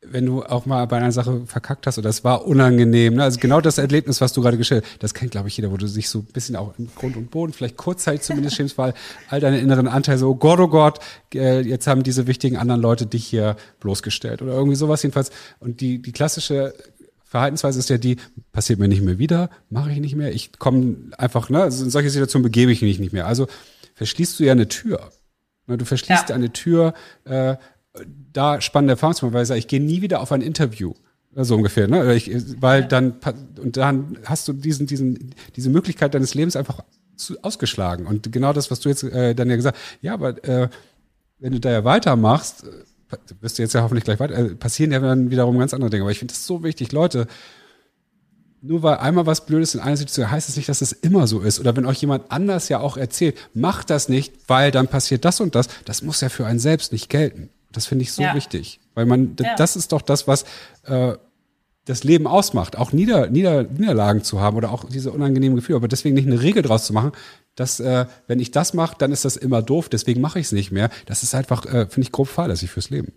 Wenn du auch mal bei einer Sache verkackt hast oder es war unangenehm, ne? also genau das Erlebnis, was du gerade gestellt hast, das kennt, glaube ich, jeder, wo du dich so ein bisschen auch im Grund und Boden, vielleicht kurzzeitig zumindest schämst, weil all deine inneren Anteile so, oh Gott, oh Gott, äh, jetzt haben diese wichtigen anderen Leute dich hier bloßgestellt oder irgendwie sowas jedenfalls. Und die, die klassische Verhaltensweise ist ja die, passiert mir nicht mehr wieder, mache ich nicht mehr, ich komme einfach, ne, in solche Situationen begebe ich mich nicht mehr. Also verschließt du ja eine Tür. Ne, du verschließt ja. eine Tür, äh, da spannende Erfahrungsweise, ich gehe nie wieder auf ein Interview. So ungefähr, ne? Ich, weil dann und dann hast du diesen, diesen, diese Möglichkeit deines Lebens einfach zu, ausgeschlagen. Und genau das, was du jetzt äh, dann ja gesagt, ja, aber äh, wenn du da ja weitermachst, wirst du jetzt ja hoffentlich gleich weiter, äh, passieren ja dann wiederum ganz andere Dinge. Aber ich finde das so wichtig, Leute, nur weil einmal was Blödes in einer Situation heißt es nicht, dass es immer so ist. Oder wenn euch jemand anders ja auch erzählt, macht das nicht, weil dann passiert das und das. Das muss ja für einen selbst nicht gelten. Das finde ich so ja. wichtig. Weil man, ja. das ist doch das, was äh, das Leben ausmacht. Auch Nieder, Nieder, Niederlagen zu haben oder auch diese unangenehmen Gefühle. Aber deswegen nicht eine Regel draus zu machen, dass äh, wenn ich das mache, dann ist das immer doof, deswegen mache ich es nicht mehr. Das ist einfach, äh, finde ich, grob fahrlässig fürs Leben.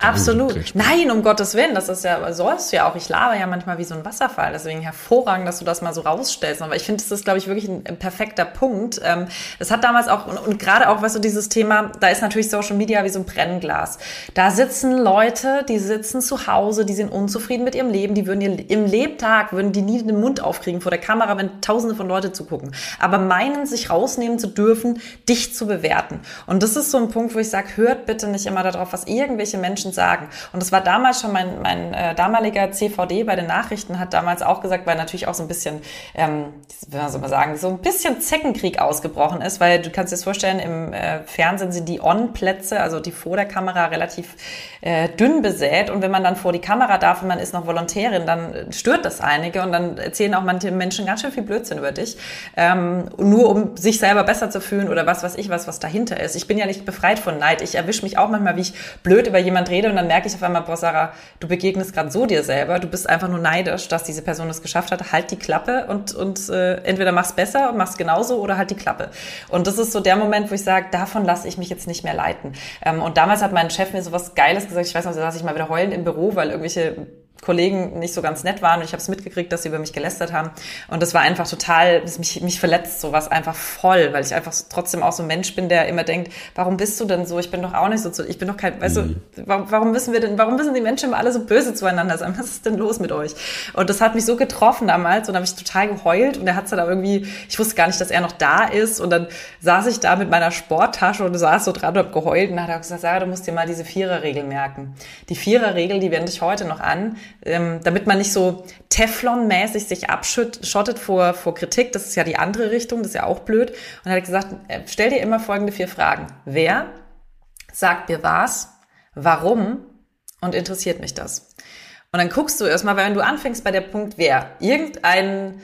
Absolut. Nein, um Gottes Willen, das ist ja, sollst du ja auch. Ich laber ja manchmal wie so ein Wasserfall, deswegen hervorragend, dass du das mal so rausstellst. Aber ich finde, das ist, glaube ich, wirklich ein, ein perfekter Punkt. Ähm, das hat damals auch, und, und gerade auch, weißt du, dieses Thema, da ist natürlich Social Media wie so ein Brennglas. Da sitzen Leute, die sitzen zu Hause, die sind unzufrieden mit ihrem Leben, die würden ihr, im Lebtag, würden die nie den Mund aufkriegen vor der Kamera, wenn tausende von Leute zugucken. Aber meinen, sich rausnehmen zu dürfen, dich zu bewerten. Und das ist so ein Punkt, wo ich sage, hört bitte nicht immer darauf, was irgend irgendwelche Menschen sagen. Und das war damals schon mein, mein äh, damaliger CVD bei den Nachrichten hat damals auch gesagt, weil natürlich auch so ein bisschen, ähm, soll man sagen, so ein bisschen Zeckenkrieg ausgebrochen ist, weil du kannst dir das vorstellen, im äh, Fernsehen sind die On-Plätze, also die vor der Kamera relativ äh, dünn besät und wenn man dann vor die Kamera darf und man ist noch Volontärin, dann stört das einige und dann erzählen auch manche Menschen ganz schön viel Blödsinn über dich, ähm, nur um sich selber besser zu fühlen oder was weiß ich was, was dahinter ist. Ich bin ja nicht befreit von Neid. Ich erwische mich auch manchmal, wie ich blöd über jemand rede und dann merke ich auf einmal, boah Sarah, du begegnest gerade so dir selber, du bist einfach nur neidisch, dass diese Person das geschafft hat. Halt die Klappe und, und äh, entweder mach's besser und mach's genauso oder halt die Klappe. Und das ist so der Moment, wo ich sage, davon lasse ich mich jetzt nicht mehr leiten. Ähm, und damals hat mein Chef mir so was Geiles gesagt, ich weiß noch, da saß ich mal wieder heulend im Büro, weil irgendwelche Kollegen nicht so ganz nett waren und ich habe es mitgekriegt, dass sie über mich gelästert haben und das war einfach total, mich, mich verletzt sowas einfach voll, weil ich einfach trotzdem auch so ein Mensch bin, der immer denkt, warum bist du denn so? Ich bin doch auch nicht so, ich bin doch kein, weißt mhm. du, warum, warum müssen wir denn, warum müssen die Menschen immer alle so böse zueinander sein? Was ist denn los mit euch? Und das hat mich so getroffen damals und da habe ich total geheult und er hat dann irgendwie, ich wusste gar nicht, dass er noch da ist und dann saß ich da mit meiner Sporttasche und saß so dran und habe geheult und dann hat er gesagt, Sarah, du musst dir mal diese Viererregel merken. Die Viererregel, die wende ich heute noch an ähm, damit man nicht so Teflon-mäßig sich abschottet vor, vor Kritik. Das ist ja die andere Richtung, das ist ja auch blöd. Und hat gesagt, äh, stell dir immer folgende vier Fragen. Wer sagt mir was? Warum? Und interessiert mich das? Und dann guckst du erstmal, wenn du anfängst bei der Punkt wer, irgendein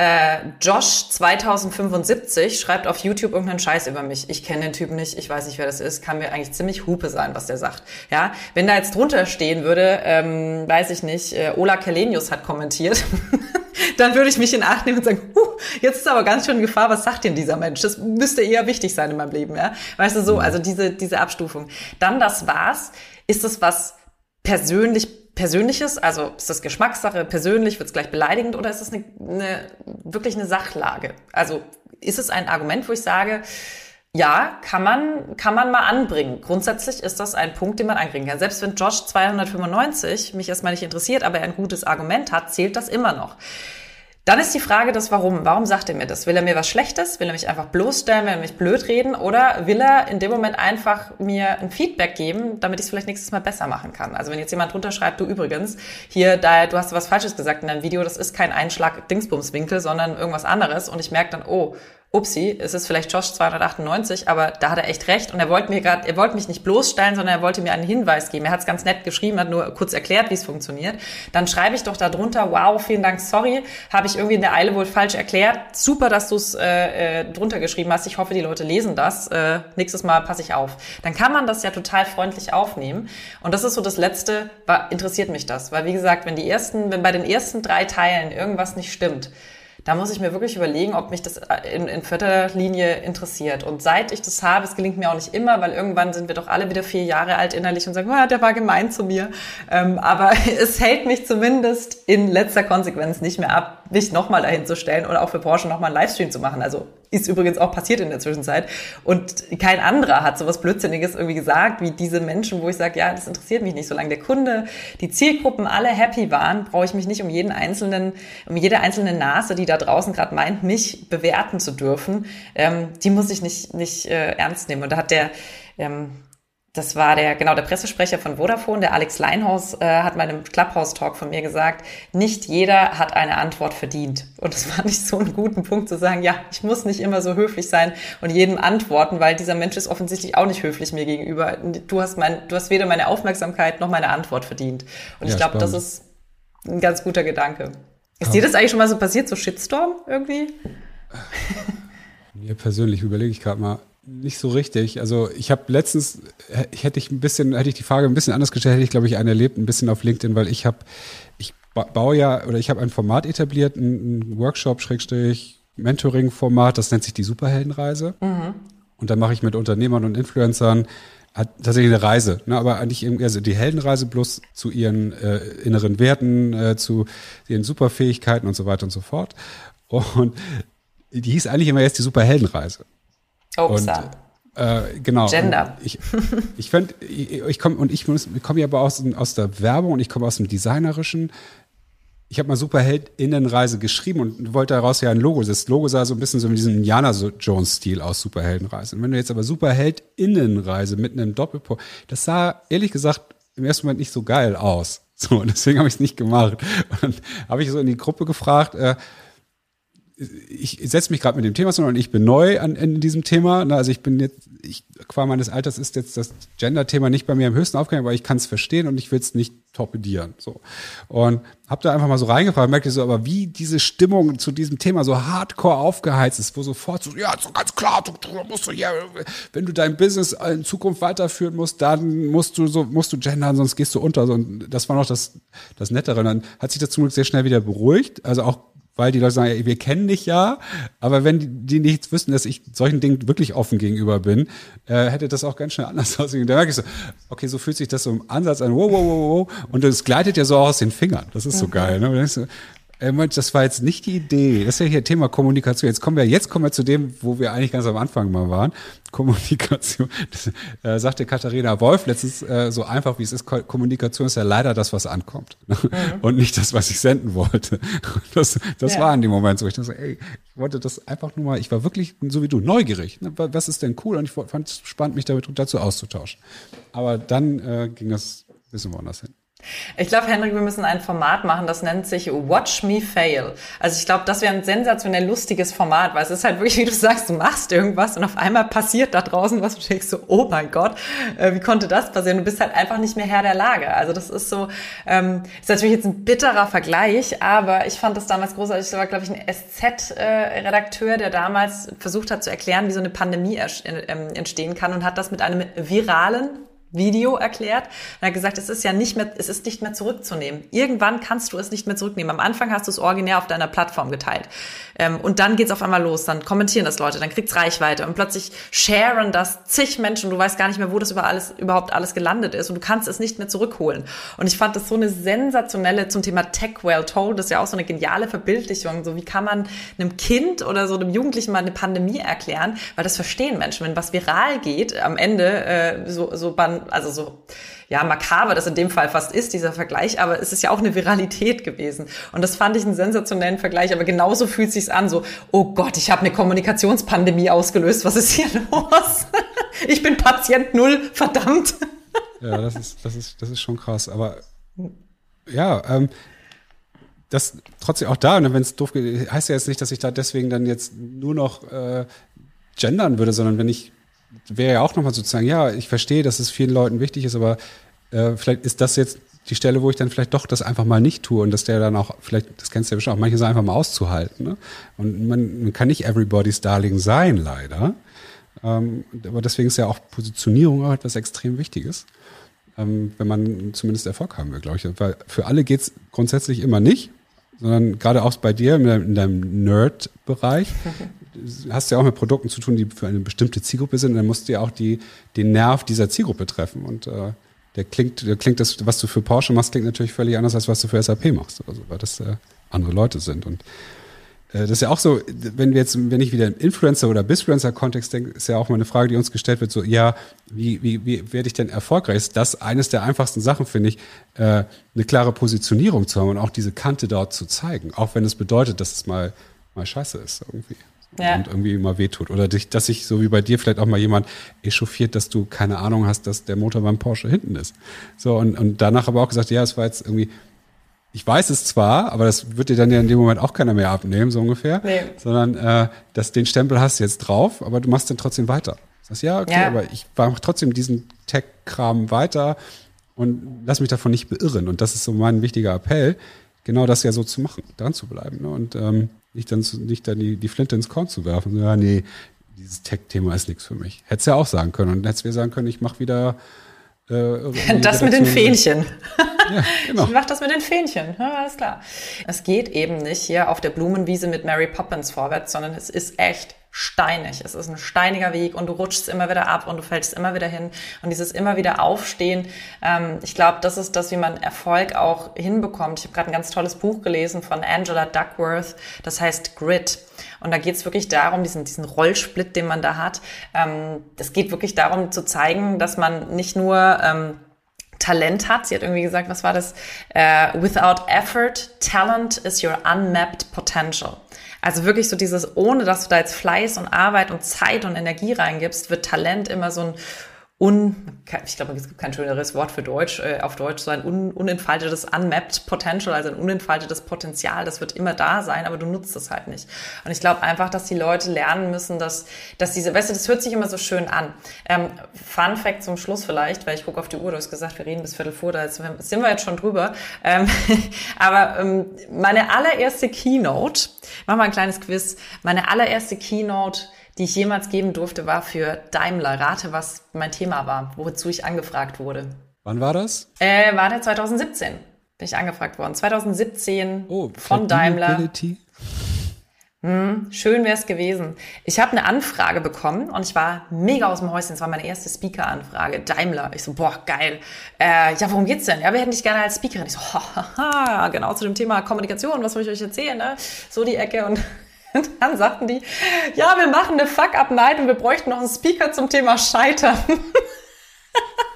äh, Josh 2075 schreibt auf YouTube irgendeinen Scheiß über mich. Ich kenne den Typen nicht, ich weiß nicht, wer das ist. Kann mir eigentlich ziemlich Hupe sein, was der sagt. Ja, wenn da jetzt drunter stehen würde, ähm, weiß ich nicht, äh, Ola Kelenius hat kommentiert, dann würde ich mich in Acht nehmen und sagen, huh, jetzt ist aber ganz schön Gefahr, was sagt denn dieser Mensch? Das müsste eher wichtig sein in meinem Leben, ja. Weißt du so, mhm. also diese, diese Abstufung. Dann das war's. Ist es was persönlich Persönliches, also ist das Geschmackssache, persönlich, wird es gleich beleidigend oder ist es eine, eine, wirklich eine Sachlage? Also ist es ein Argument, wo ich sage, ja, kann man, kann man mal anbringen. Grundsätzlich ist das ein Punkt, den man anbringen kann. Selbst wenn Josh 295 mich erstmal nicht interessiert, aber er ein gutes Argument hat, zählt das immer noch. Dann ist die Frage das Warum. Warum sagt er mir das? Will er mir was Schlechtes? Will er mich einfach bloßstellen? Will er mich blöd reden? Oder will er in dem Moment einfach mir ein Feedback geben, damit ich es vielleicht nächstes Mal besser machen kann? Also wenn jetzt jemand drunter schreibt, du übrigens, hier, da, du hast was Falsches gesagt in deinem Video, das ist kein Einschlag Dingsbumswinkel, sondern irgendwas anderes. Und ich merke dann, oh, upsi, es ist vielleicht Josh 298, aber da hat er echt recht und er wollte mir gerade, er wollte mich nicht bloßstellen, sondern er wollte mir einen Hinweis geben. Er hat es ganz nett geschrieben, hat nur kurz erklärt, wie es funktioniert. Dann schreibe ich doch da drunter, wow, vielen Dank, sorry, habe ich irgendwie in der Eile wohl falsch erklärt. Super, dass du es äh, äh, drunter geschrieben hast. Ich hoffe, die Leute lesen das. Äh, nächstes Mal passe ich auf. Dann kann man das ja total freundlich aufnehmen. Und das ist so das Letzte, war, interessiert mich das. Weil wie gesagt, wenn die ersten, wenn bei den ersten drei Teilen irgendwas nicht stimmt, da muss ich mir wirklich überlegen, ob mich das äh, in, in vierter Linie interessiert. Und seit ich das habe, es gelingt mir auch nicht immer, weil irgendwann sind wir doch alle wieder vier Jahre alt innerlich und sagen, oh, der war gemein zu mir. Ähm, aber es hält mich zumindest in letzter Konsequenz nicht mehr ab, mich nochmal dahin zu stellen oder auch für Porsche nochmal einen Livestream zu machen. Also ist übrigens auch passiert in der Zwischenzeit. Und kein anderer hat sowas Blödsinniges irgendwie gesagt, wie diese Menschen, wo ich sage, ja, das interessiert mich nicht. Solange der Kunde, die Zielgruppen alle happy waren, brauche ich mich nicht um jeden einzelnen, um jede einzelne Nase, die da draußen gerade meint, mich bewerten zu dürfen. Ähm, die muss ich nicht, nicht äh, ernst nehmen. Und da hat der, ähm, das war der, genau, der Pressesprecher von Vodafone, der Alex Leinhaus, äh, hat mal im Clubhouse-Talk von mir gesagt, nicht jeder hat eine Antwort verdient. Und das war nicht so ein guten Punkt zu sagen, ja, ich muss nicht immer so höflich sein und jedem antworten, weil dieser Mensch ist offensichtlich auch nicht höflich mir gegenüber. Du hast mein, du hast weder meine Aufmerksamkeit noch meine Antwort verdient. Und ja, ich glaube, das ist ein ganz guter Gedanke. Ist dir das eigentlich schon mal so passiert, so Shitstorm irgendwie? Mir persönlich überlege ich gerade mal, nicht so richtig. Also ich habe letztens, ich hätte ich ein bisschen, hätte ich die Frage ein bisschen anders gestellt, hätte ich, glaube ich, einen erlebt, ein bisschen auf LinkedIn, weil ich habe, ich baue ja, oder ich habe ein Format etabliert, ein, Workshop, Schrägstrich, Mentoring-Format, das nennt sich die Superheldenreise. Mhm. Und da mache ich mit Unternehmern und Influencern hat tatsächlich eine Reise, ne, aber eigentlich irgendwie also die Heldenreise bloß zu ihren äh, inneren Werten, äh, zu ihren Superfähigkeiten und so weiter und so fort. Und die hieß eigentlich immer jetzt die Superheldenreise. Upsa. Und, äh, genau. Gender. Und ich ich finde, ich, ich komme und ich, ich komme ja aber aus, aus der Werbung und ich komme aus dem Designerischen. ich habe mal Superheldinnenreise geschrieben und wollte daraus ja ein Logo. Das Logo sah so ein bisschen so in diesem Indiana Jones-Stil aus, Superheldenreise. Und wenn du jetzt aber Superheldinnenreise mit einem Doppelpunkt, das sah ehrlich gesagt im ersten Moment nicht so geil aus. So, und deswegen habe ich es nicht gemacht. Und habe ich so in die Gruppe gefragt, äh, ich setze mich gerade mit dem Thema sondern ich bin neu an, in diesem Thema. Also ich bin jetzt, ich, qua meines Alters ist jetzt das Gender-Thema nicht bei mir am höchsten aufgegangen, aber ich kann es verstehen und ich will es nicht torpedieren. So. Und habe da einfach mal so reingefragt, merkte so, aber wie diese Stimmung zu diesem Thema so hardcore aufgeheizt ist, wo sofort so, ja, so ganz klar, du, du musst du hier, wenn du dein Business in Zukunft weiterführen musst, dann musst du so, musst du gendern, sonst gehst du unter. Und das war noch das, das Nettere. Und dann hat sich das zum Glück sehr schnell wieder beruhigt. Also auch weil die Leute sagen, ey, wir kennen dich ja, aber wenn die, nichts wüssten, dass ich solchen Dingen wirklich offen gegenüber bin, äh, hätte das auch ganz schnell anders aussehen. Da merke ich so, okay, so fühlt sich das so im Ansatz an, wow, wow, wow, wow, und es gleitet ja so aus den Fingern. Das ist so geil. Ne? Äh, das war jetzt nicht die Idee. Das ist ja hier Thema Kommunikation. Jetzt kommen wir, jetzt kommen wir zu dem, wo wir eigentlich ganz am Anfang mal waren. Kommunikation. Das äh, sagte Katharina Wolf letztens äh, so einfach, wie es ist. Kommunikation ist ja leider das, was ankommt. Mhm. Und nicht das, was ich senden wollte. Das, das ja. war in dem Moment so. Ich dachte, ey, ich wollte das einfach nur mal, ich war wirklich so wie du, neugierig. Ne? Was ist denn cool? Und ich fand es spannend, mich damit dazu auszutauschen. Aber dann äh, ging das ein bisschen woanders hin. Ich glaube, Henrik, wir müssen ein Format machen, das nennt sich Watch Me Fail. Also ich glaube, das wäre ein sensationell lustiges Format, weil es ist halt wirklich, wie du sagst, du machst irgendwas und auf einmal passiert da draußen was, du denkst so, oh mein Gott, äh, wie konnte das passieren? Du bist halt einfach nicht mehr Herr der Lage. Also das ist so, ähm, ist natürlich jetzt ein bitterer Vergleich, aber ich fand das damals großartig. Das war, glaube ich, ein SZ-Redakteur, der damals versucht hat zu erklären, wie so eine Pandemie ähm, entstehen kann und hat das mit einem viralen Video erklärt und hat gesagt, es ist ja nicht mehr, es ist nicht mehr zurückzunehmen. Irgendwann kannst du es nicht mehr zurücknehmen. Am Anfang hast du es originär auf deiner Plattform geteilt. Ähm, und dann geht's auf einmal los, dann kommentieren das Leute, dann kriegt's Reichweite und plötzlich sharen das zig Menschen. Du weißt gar nicht mehr, wo das über alles, überhaupt alles gelandet ist und du kannst es nicht mehr zurückholen. Und ich fand das so eine sensationelle zum Thema Tech Well Told, das ist ja auch so eine geniale Verbildlichung. So wie kann man einem Kind oder so einem Jugendlichen mal eine Pandemie erklären, weil das verstehen Menschen. Wenn was viral geht, am Ende äh, so, so ban also so, ja, makaber das in dem Fall fast ist, dieser Vergleich, aber es ist ja auch eine Viralität gewesen. Und das fand ich einen sensationellen Vergleich, aber genauso fühlt sich's an, so, oh Gott, ich habe eine Kommunikationspandemie ausgelöst, was ist hier los? ich bin Patient Null, verdammt. ja, das ist, das ist, das ist schon krass, aber ja, ähm, das trotzdem auch da, wenn es doof geht, heißt ja jetzt nicht, dass ich da deswegen dann jetzt nur noch äh, gendern würde, sondern wenn ich wäre ja auch nochmal sozusagen, ja, ich verstehe, dass es vielen Leuten wichtig ist, aber äh, vielleicht ist das jetzt die Stelle, wo ich dann vielleicht doch das einfach mal nicht tue und dass der dann auch, vielleicht, das kennst du ja bestimmt auch, manche sind einfach mal auszuhalten. Ne? Und man, man kann nicht everybody's darling sein, leider. Ähm, aber deswegen ist ja auch Positionierung auch etwas extrem Wichtiges, ähm, wenn man zumindest Erfolg haben will, glaube ich. Weil für alle geht's grundsätzlich immer nicht, sondern gerade auch bei dir in deinem Nerd-Bereich hast ja auch mit Produkten zu tun, die für eine bestimmte Zielgruppe sind. Und dann musst du ja auch die, den Nerv dieser Zielgruppe treffen. Und äh, der klingt, der klingt das, was du für Porsche machst, klingt natürlich völlig anders, als was du für SAP machst. Also, weil das äh, andere Leute sind. Und äh, das ist ja auch so, wenn wir jetzt, wenn ich wieder im Influencer- oder Bisfluencer-Kontext denke, ist ja auch mal eine Frage, die uns gestellt wird, so, ja, wie, wie, wie werde ich denn erfolgreich? Ist das eines der einfachsten Sachen, finde ich, äh, eine klare Positionierung zu haben und auch diese Kante dort zu zeigen, auch wenn es bedeutet, dass es mal, mal scheiße ist irgendwie ja. und irgendwie immer wehtut. Oder dich, dass sich so wie bei dir vielleicht auch mal jemand echauffiert, dass du keine Ahnung hast, dass der Motor beim Porsche hinten ist. So, und, und danach aber auch gesagt, ja, es war jetzt irgendwie, ich weiß es zwar, aber das wird dir dann ja in dem Moment auch keiner mehr abnehmen, so ungefähr. Nee. Sondern äh, dass den Stempel hast du jetzt drauf, aber du machst dann trotzdem weiter. Das ja, okay, ja. aber ich mache trotzdem diesen Tech-Kram weiter und lass mich davon nicht beirren. Und das ist so mein wichtiger Appell, genau das ja so zu machen, dran zu bleiben. Ne? Und ähm, nicht dann, nicht dann die, die Flinte ins Korn zu werfen. Ja, nee, dieses Tech-Thema ist nichts für mich. Hättest ja auch sagen können. Und hättest mir sagen können, ich mache wieder äh, das mit den Fähnchen. Ja, genau. Ich mach das mit den Fähnchen. Ja, alles klar. Es geht eben nicht hier auf der Blumenwiese mit Mary Poppins vorwärts, sondern es ist echt steinig. Es ist ein steiniger Weg und du rutschst immer wieder ab und du fällst immer wieder hin. Und dieses immer wieder Aufstehen, ähm, ich glaube, das ist das, wie man Erfolg auch hinbekommt. Ich habe gerade ein ganz tolles Buch gelesen von Angela Duckworth, das heißt Grit. Und da geht es wirklich darum, diesen, diesen Rollsplit, den man da hat. Ähm, es geht wirklich darum zu zeigen, dass man nicht nur ähm, Talent hat. Sie hat irgendwie gesagt, was war das? Uh, without effort, talent is your unmapped potential. Also wirklich so dieses, ohne dass du da jetzt Fleiß und Arbeit und Zeit und Energie reingibst, wird Talent immer so ein un, ich glaube, es gibt kein schöneres Wort für Deutsch, äh, auf Deutsch so ein un, unentfaltetes unmapped Potential, also ein unentfaltetes Potenzial, das wird immer da sein, aber du nutzt es halt nicht. Und ich glaube einfach, dass die Leute lernen müssen, dass, dass diese, weißt du, das hört sich immer so schön an. Ähm, Fun Fact zum Schluss vielleicht, weil ich gucke auf die Uhr, du hast gesagt, wir reden bis Viertel vor, da sind wir jetzt schon drüber. Ähm, aber ähm, meine allererste Keynote, mach mal ein kleines Quiz, meine allererste Keynote, die ich jemals geben durfte, war für Daimler. Rate, was mein Thema war, wozu ich angefragt wurde. Wann war das? Äh, war der 2017. Bin ich angefragt worden. 2017 oh, von Daimler. Hm, schön wäre es gewesen. Ich habe eine Anfrage bekommen und ich war mega aus dem Häuschen. Es war meine erste Speaker-Anfrage. Daimler. Ich so, boah, geil. Äh, ja, worum geht's denn? Ja, wir hätten dich gerne als Speakerin. Ich so, haha, genau zu dem Thema Kommunikation. Was soll ich euch erzählen? Ne? So die Ecke und und dann sagten die, ja, wir machen eine Fuck-Up-Night und wir bräuchten noch einen Speaker zum Thema Scheitern.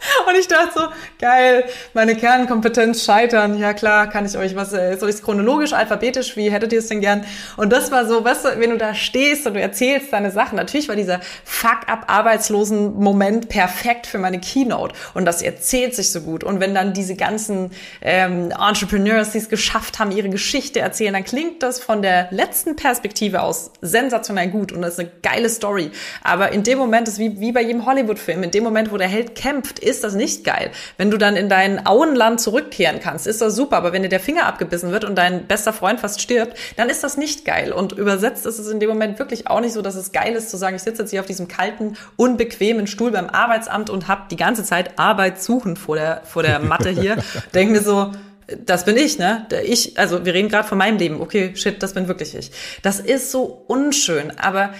Und ich dachte so, geil, meine Kernkompetenz scheitern. Ja klar, kann ich euch was, äh, soll ich es chronologisch, alphabetisch, wie hättet ihr es denn gern? Und das war so, weißt du, wenn du da stehst und du erzählst deine Sachen, natürlich war dieser Fuck-up-Arbeitslosen-Moment perfekt für meine Keynote. Und das erzählt sich so gut. Und wenn dann diese ganzen ähm, Entrepreneurs, die es geschafft haben, ihre Geschichte erzählen, dann klingt das von der letzten Perspektive aus sensationell gut. Und das ist eine geile Story. Aber in dem Moment ist wie, wie bei jedem Hollywood-Film, in dem Moment, wo der Held kämpft, ist das nicht geil. Wenn du dann in dein Auenland zurückkehren kannst, ist das super. Aber wenn dir der Finger abgebissen wird und dein bester Freund fast stirbt, dann ist das nicht geil. Und übersetzt ist es in dem Moment wirklich auch nicht so, dass es geil ist zu sagen, ich sitze jetzt hier auf diesem kalten, unbequemen Stuhl beim Arbeitsamt und habe die ganze Zeit Arbeit suchen vor der, vor der Matte hier. Denke mir so, das bin ich, ne? Ich, also wir reden gerade von meinem Leben. Okay, shit, das bin wirklich ich. Das ist so unschön, aber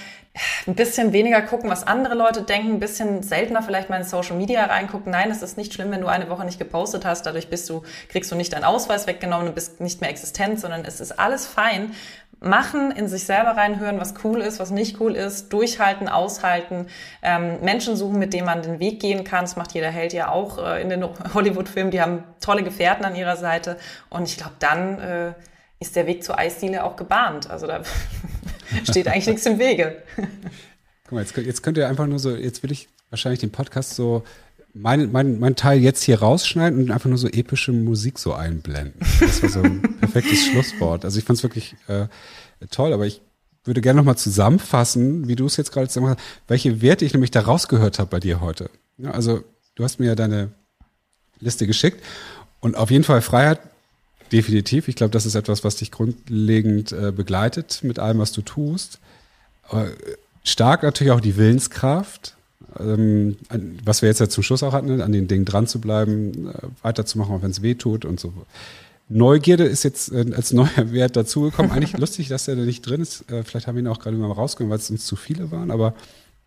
ein bisschen weniger gucken, was andere Leute denken, ein bisschen seltener vielleicht mal in Social Media reingucken. Nein, es ist nicht schlimm, wenn du eine Woche nicht gepostet hast. Dadurch bist du, kriegst du nicht deinen Ausweis weggenommen und bist nicht mehr existent, sondern es ist alles fein. Machen, in sich selber reinhören, was cool ist, was nicht cool ist, durchhalten, aushalten, ähm, Menschen suchen, mit denen man den Weg gehen kann. Das macht jeder Held ja auch äh, in den Hollywood-Filmen. Die haben tolle Gefährten an ihrer Seite. Und ich glaube, dann äh, ist der Weg zur Eisdiele auch gebahnt. Also da steht eigentlich nichts im Wege. Guck mal, jetzt, jetzt könnt ihr einfach nur so, jetzt will ich wahrscheinlich den Podcast so mein, mein, mein Teil jetzt hier rausschneiden und einfach nur so epische Musik so einblenden. Das war so ein perfektes Schlusswort. Also ich fand es wirklich äh, toll, aber ich würde gerne nochmal zusammenfassen, wie du es jetzt gerade gesagt hast, welche Werte ich nämlich da rausgehört habe bei dir heute. Ja, also du hast mir ja deine Liste geschickt und auf jeden Fall Freiheit Definitiv. Ich glaube, das ist etwas, was dich grundlegend äh, begleitet mit allem, was du tust. Aber stark natürlich auch die Willenskraft, ähm, was wir jetzt ja zum Schluss auch hatten, an den Dingen dran zu bleiben, äh, weiterzumachen, auch wenn es weh tut und so. Neugierde ist jetzt äh, als neuer Wert dazugekommen. Eigentlich lustig, dass der da nicht drin ist. Äh, vielleicht haben wir ihn auch gerade mal rausgenommen, weil es uns zu viele waren, aber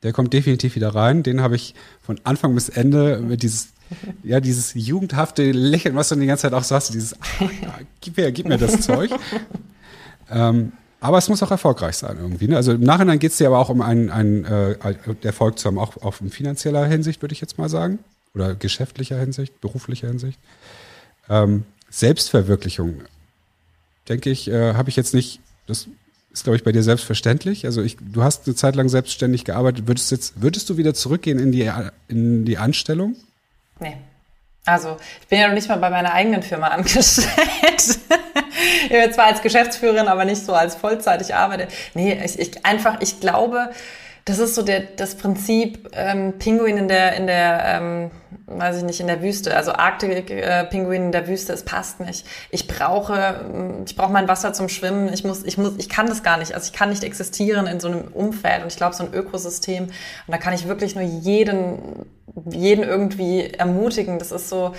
der kommt definitiv wieder rein. Den habe ich von Anfang bis Ende mit dieses ja, dieses jugendhafte Lächeln, was du die ganze Zeit auch so hast, dieses, ach, ja, gib mir, gib mir das Zeug. Ähm, aber es muss auch erfolgreich sein irgendwie. Ne? Also im Nachhinein geht es dir aber auch um einen, einen äh, Erfolg zu haben, auch, auch in finanzieller Hinsicht, würde ich jetzt mal sagen. Oder geschäftlicher Hinsicht, beruflicher Hinsicht. Ähm, Selbstverwirklichung, denke ich, äh, habe ich jetzt nicht, das ist, glaube ich, bei dir selbstverständlich. Also ich, du hast eine Zeit lang selbstständig gearbeitet. Würdest, jetzt, würdest du wieder zurückgehen in die, in die Anstellung? Nee. Also, ich bin ja noch nicht mal bei meiner eigenen Firma angestellt. ich bin zwar als Geschäftsführerin, aber nicht so als Vollzeit. Ich arbeite. Nee, ich, ich einfach, ich glaube, das ist so der, das Prinzip ähm, Pinguin in der, in der, ähm, weiß ich nicht, in der Wüste. Also Arktik-Pinguin äh, in der Wüste, es passt nicht. Ich brauche, ich brauche mein Wasser zum Schwimmen. Ich muss, ich muss, ich kann das gar nicht. Also ich kann nicht existieren in so einem Umfeld. Und ich glaube, so ein Ökosystem. Und da kann ich wirklich nur jeden, jeden irgendwie ermutigen. Das ist so,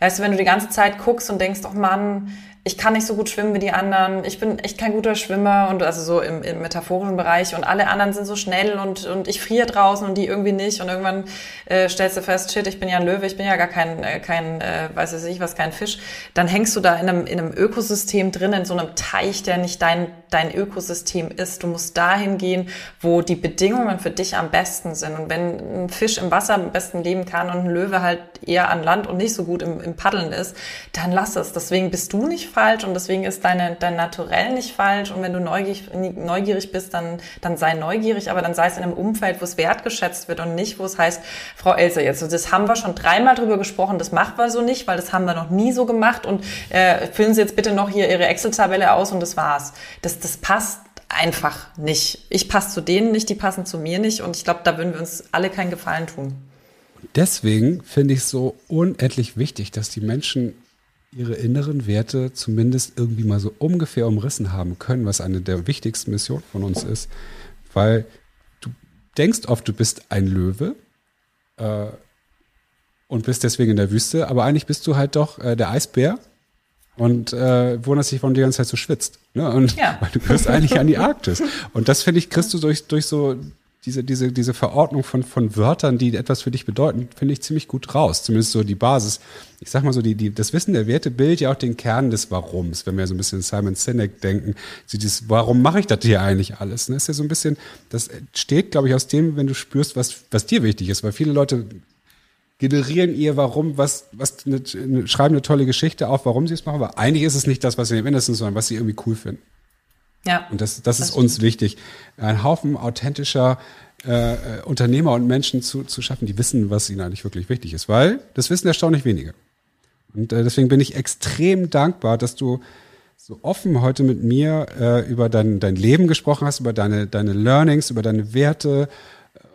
weißt du, wenn du die ganze Zeit guckst und denkst, oh Mann, ich kann nicht so gut schwimmen wie die anderen, ich bin echt kein guter Schwimmer und also so im, im metaphorischen Bereich. Und alle anderen sind so schnell und, und ich friere draußen und die irgendwie nicht. Und irgendwann äh, stellst du fest, shit, ich bin ja ein Löwe, ich bin ja gar kein, äh, kein äh, weiß ich was, kein Fisch, dann hängst du da in einem, in einem Ökosystem drin, in so einem Teich, der nicht dein, dein Ökosystem ist. Du musst dahin gehen, wo die Bedingungen für dich am besten sind. Und wenn ein Fisch im Wasser am besten leben kann und ein Löwe halt eher an Land und nicht so gut im, im Paddeln ist, dann lass es. Deswegen bist du nicht falsch und deswegen ist deine, dein Naturell nicht falsch. Und wenn du neugierig, neugierig bist, dann, dann sei neugierig, aber dann sei es in einem Umfeld, wo es wertgeschätzt wird und nicht, wo es heißt, Frau Elsa, jetzt, das haben wir schon dreimal drüber gesprochen, das machen wir so nicht, weil das haben wir noch nie so gemacht und äh, füllen Sie jetzt bitte noch hier Ihre Excel-Tabelle aus und das war's. Das, das passt einfach nicht. Ich passe zu denen nicht, die passen zu mir nicht und ich glaube, da würden wir uns alle keinen Gefallen tun. Deswegen finde ich es so unendlich wichtig, dass die Menschen ihre inneren Werte zumindest irgendwie mal so ungefähr umrissen haben können, was eine der wichtigsten Missionen von uns ist. Weil du denkst oft, du bist ein Löwe äh, und bist deswegen in der Wüste, aber eigentlich bist du halt doch äh, der Eisbär und äh, wunderst dich, warum die ganze Zeit so schwitzt. Ne? Und ja. weil du gehörst eigentlich an die Arktis. Und das finde ich, kriegst du durch, durch so diese, diese, diese Verordnung von, von Wörtern, die etwas für dich bedeuten, finde ich ziemlich gut raus. Zumindest so die Basis. Ich sag mal so, die, die, das Wissen der Werte bildet ja auch den Kern des Warums, wenn wir so ein bisschen Simon Sinek denken. So dieses, warum mache ich das hier eigentlich alles? Das ne? ist ja so ein bisschen, das steht, glaube ich, aus dem, wenn du spürst, was, was dir wichtig ist, weil viele Leute generieren ihr Warum, was, was eine, schreiben eine tolle Geschichte auf, warum sie es machen, aber eigentlich ist es nicht das, was sie mindestens, sondern was sie irgendwie cool finden. Ja. Und das, das, das ist uns wichtig. Ein Haufen authentischer äh, äh, Unternehmer und Menschen zu, zu schaffen, die wissen, was ihnen eigentlich wirklich wichtig ist, weil das wissen erstaunlich wenige. Und äh, deswegen bin ich extrem dankbar, dass du so offen heute mit mir äh, über dein, dein Leben gesprochen hast, über deine, deine Learnings, über deine Werte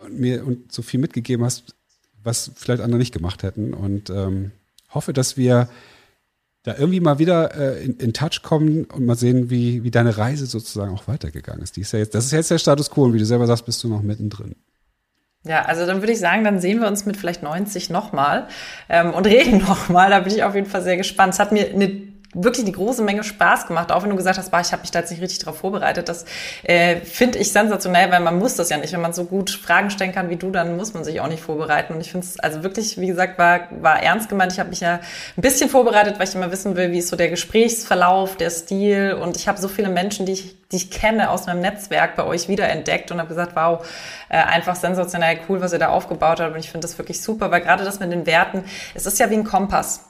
und mir und so viel mitgegeben hast, was vielleicht andere nicht gemacht hätten. Und ähm, hoffe, dass wir da irgendwie mal wieder äh, in, in Touch kommen und mal sehen, wie, wie deine Reise sozusagen auch weitergegangen ist. Die ist ja jetzt, das ist jetzt der Status quo und wie du selber sagst, bist du noch mittendrin. Ja, also dann würde ich sagen, dann sehen wir uns mit vielleicht 90 nochmal ähm, und reden nochmal. Da bin ich auf jeden Fall sehr gespannt. Es hat mir eine wirklich die große Menge Spaß gemacht, auch wenn du gesagt hast, bah, ich habe mich da jetzt nicht richtig darauf vorbereitet. Das äh, finde ich sensationell, weil man muss das ja nicht. Wenn man so gut Fragen stellen kann wie du, dann muss man sich auch nicht vorbereiten. Und ich finde es also wirklich, wie gesagt, war, war ernst gemeint. Ich habe mich ja ein bisschen vorbereitet, weil ich immer wissen will, wie ist so der Gesprächsverlauf, der Stil. Und ich habe so viele Menschen, die ich, die ich kenne aus meinem Netzwerk bei euch wiederentdeckt und habe gesagt, wow, äh, einfach sensationell cool, was ihr da aufgebaut habt. Und ich finde das wirklich super, weil gerade das mit den Werten, es ist ja wie ein Kompass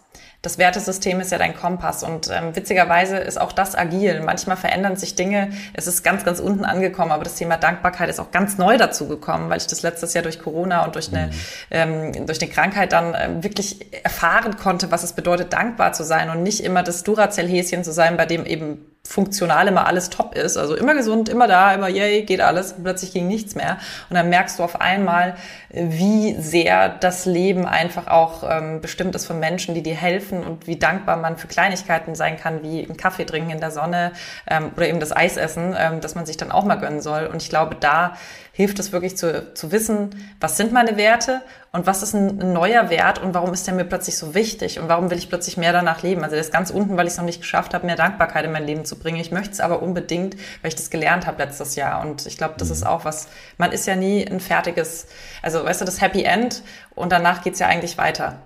das Wertesystem ist ja dein Kompass und ähm, witzigerweise ist auch das agil. Manchmal verändern sich Dinge. Es ist ganz, ganz unten angekommen, aber das Thema Dankbarkeit ist auch ganz neu dazu gekommen, weil ich das letztes Jahr durch Corona und durch eine, mhm. ähm, durch eine Krankheit dann ähm, wirklich erfahren konnte, was es bedeutet, dankbar zu sein und nicht immer das Duracell-Häschen zu sein, bei dem eben funktional immer alles top ist, also immer gesund, immer da, immer yay, geht alles, plötzlich ging nichts mehr. Und dann merkst du auf einmal, wie sehr das Leben einfach auch ähm, bestimmt ist von Menschen, die dir helfen und wie dankbar man für Kleinigkeiten sein kann, wie einen Kaffee trinken in der Sonne ähm, oder eben das Eis essen, ähm, dass man sich dann auch mal gönnen soll. Und ich glaube, da hilft es wirklich zu, zu wissen, was sind meine Werte und was ist ein, neuer Wert und warum ist der mir plötzlich so wichtig und warum will ich plötzlich mehr danach leben. Also der ist ganz unten, weil ich es noch nicht geschafft habe, mehr Dankbarkeit in mein Leben zu bringen. Ich möchte es aber unbedingt, weil ich das gelernt habe letztes Jahr. Und ich glaube, das mhm. ist auch was, man ist ja nie ein fertiges, also weißt du, das Happy End und danach geht's ja eigentlich weiter.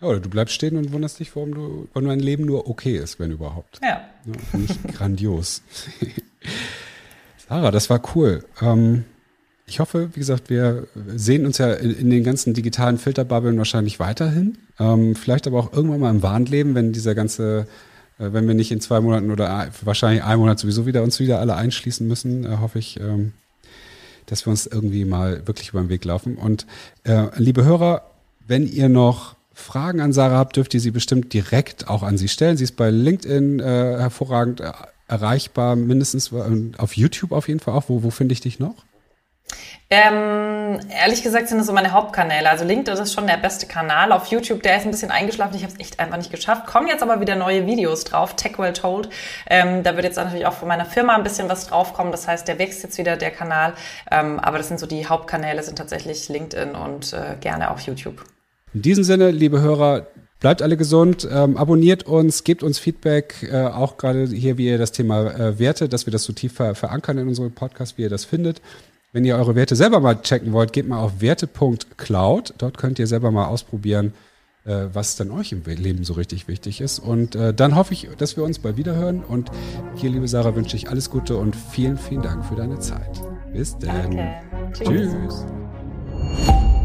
Ja, oder du bleibst stehen und wunderst dich, warum, du, warum dein Leben nur okay ist, wenn überhaupt. Ja. ja nicht grandios. Sarah, das war cool. Ähm, ich hoffe, wie gesagt, wir sehen uns ja in, in den ganzen digitalen Filterbubbeln wahrscheinlich weiterhin. Ähm, vielleicht aber auch irgendwann mal im wahren Leben, wenn dieser ganze, äh, wenn wir nicht in zwei Monaten oder wahrscheinlich einen Monat sowieso wieder uns wieder alle einschließen müssen, äh, hoffe ich, ähm, dass wir uns irgendwie mal wirklich über den Weg laufen. Und äh, liebe Hörer, wenn ihr noch Fragen an Sarah habt, dürft ihr sie bestimmt direkt auch an sie stellen. Sie ist bei LinkedIn äh, hervorragend äh, erreichbar, mindestens äh, auf YouTube auf jeden Fall auch. Wo, wo finde ich dich noch? Ähm, ehrlich gesagt sind das so meine Hauptkanäle. Also LinkedIn ist schon der beste Kanal. Auf YouTube, der ist ein bisschen eingeschlafen. Ich habe es echt einfach nicht geschafft. Kommen jetzt aber wieder neue Videos drauf. Tech Well Told. Ähm, da wird jetzt natürlich auch von meiner Firma ein bisschen was draufkommen. Das heißt, der wächst jetzt wieder, der Kanal. Ähm, aber das sind so die Hauptkanäle, sind tatsächlich LinkedIn und äh, gerne auch YouTube. In diesem Sinne, liebe Hörer, Bleibt alle gesund, ähm, abonniert uns, gebt uns Feedback, äh, auch gerade hier, wie ihr das Thema äh, Werte, dass wir das so tief ver verankern in unserem Podcast, wie ihr das findet. Wenn ihr eure Werte selber mal checken wollt, geht mal auf werte.cloud. Dort könnt ihr selber mal ausprobieren, äh, was dann euch im Leben so richtig wichtig ist. Und äh, dann hoffe ich, dass wir uns bald wiederhören. Und hier, liebe Sarah, wünsche ich alles Gute und vielen, vielen Dank für deine Zeit. Bis dann. Tschüss. Tschüss.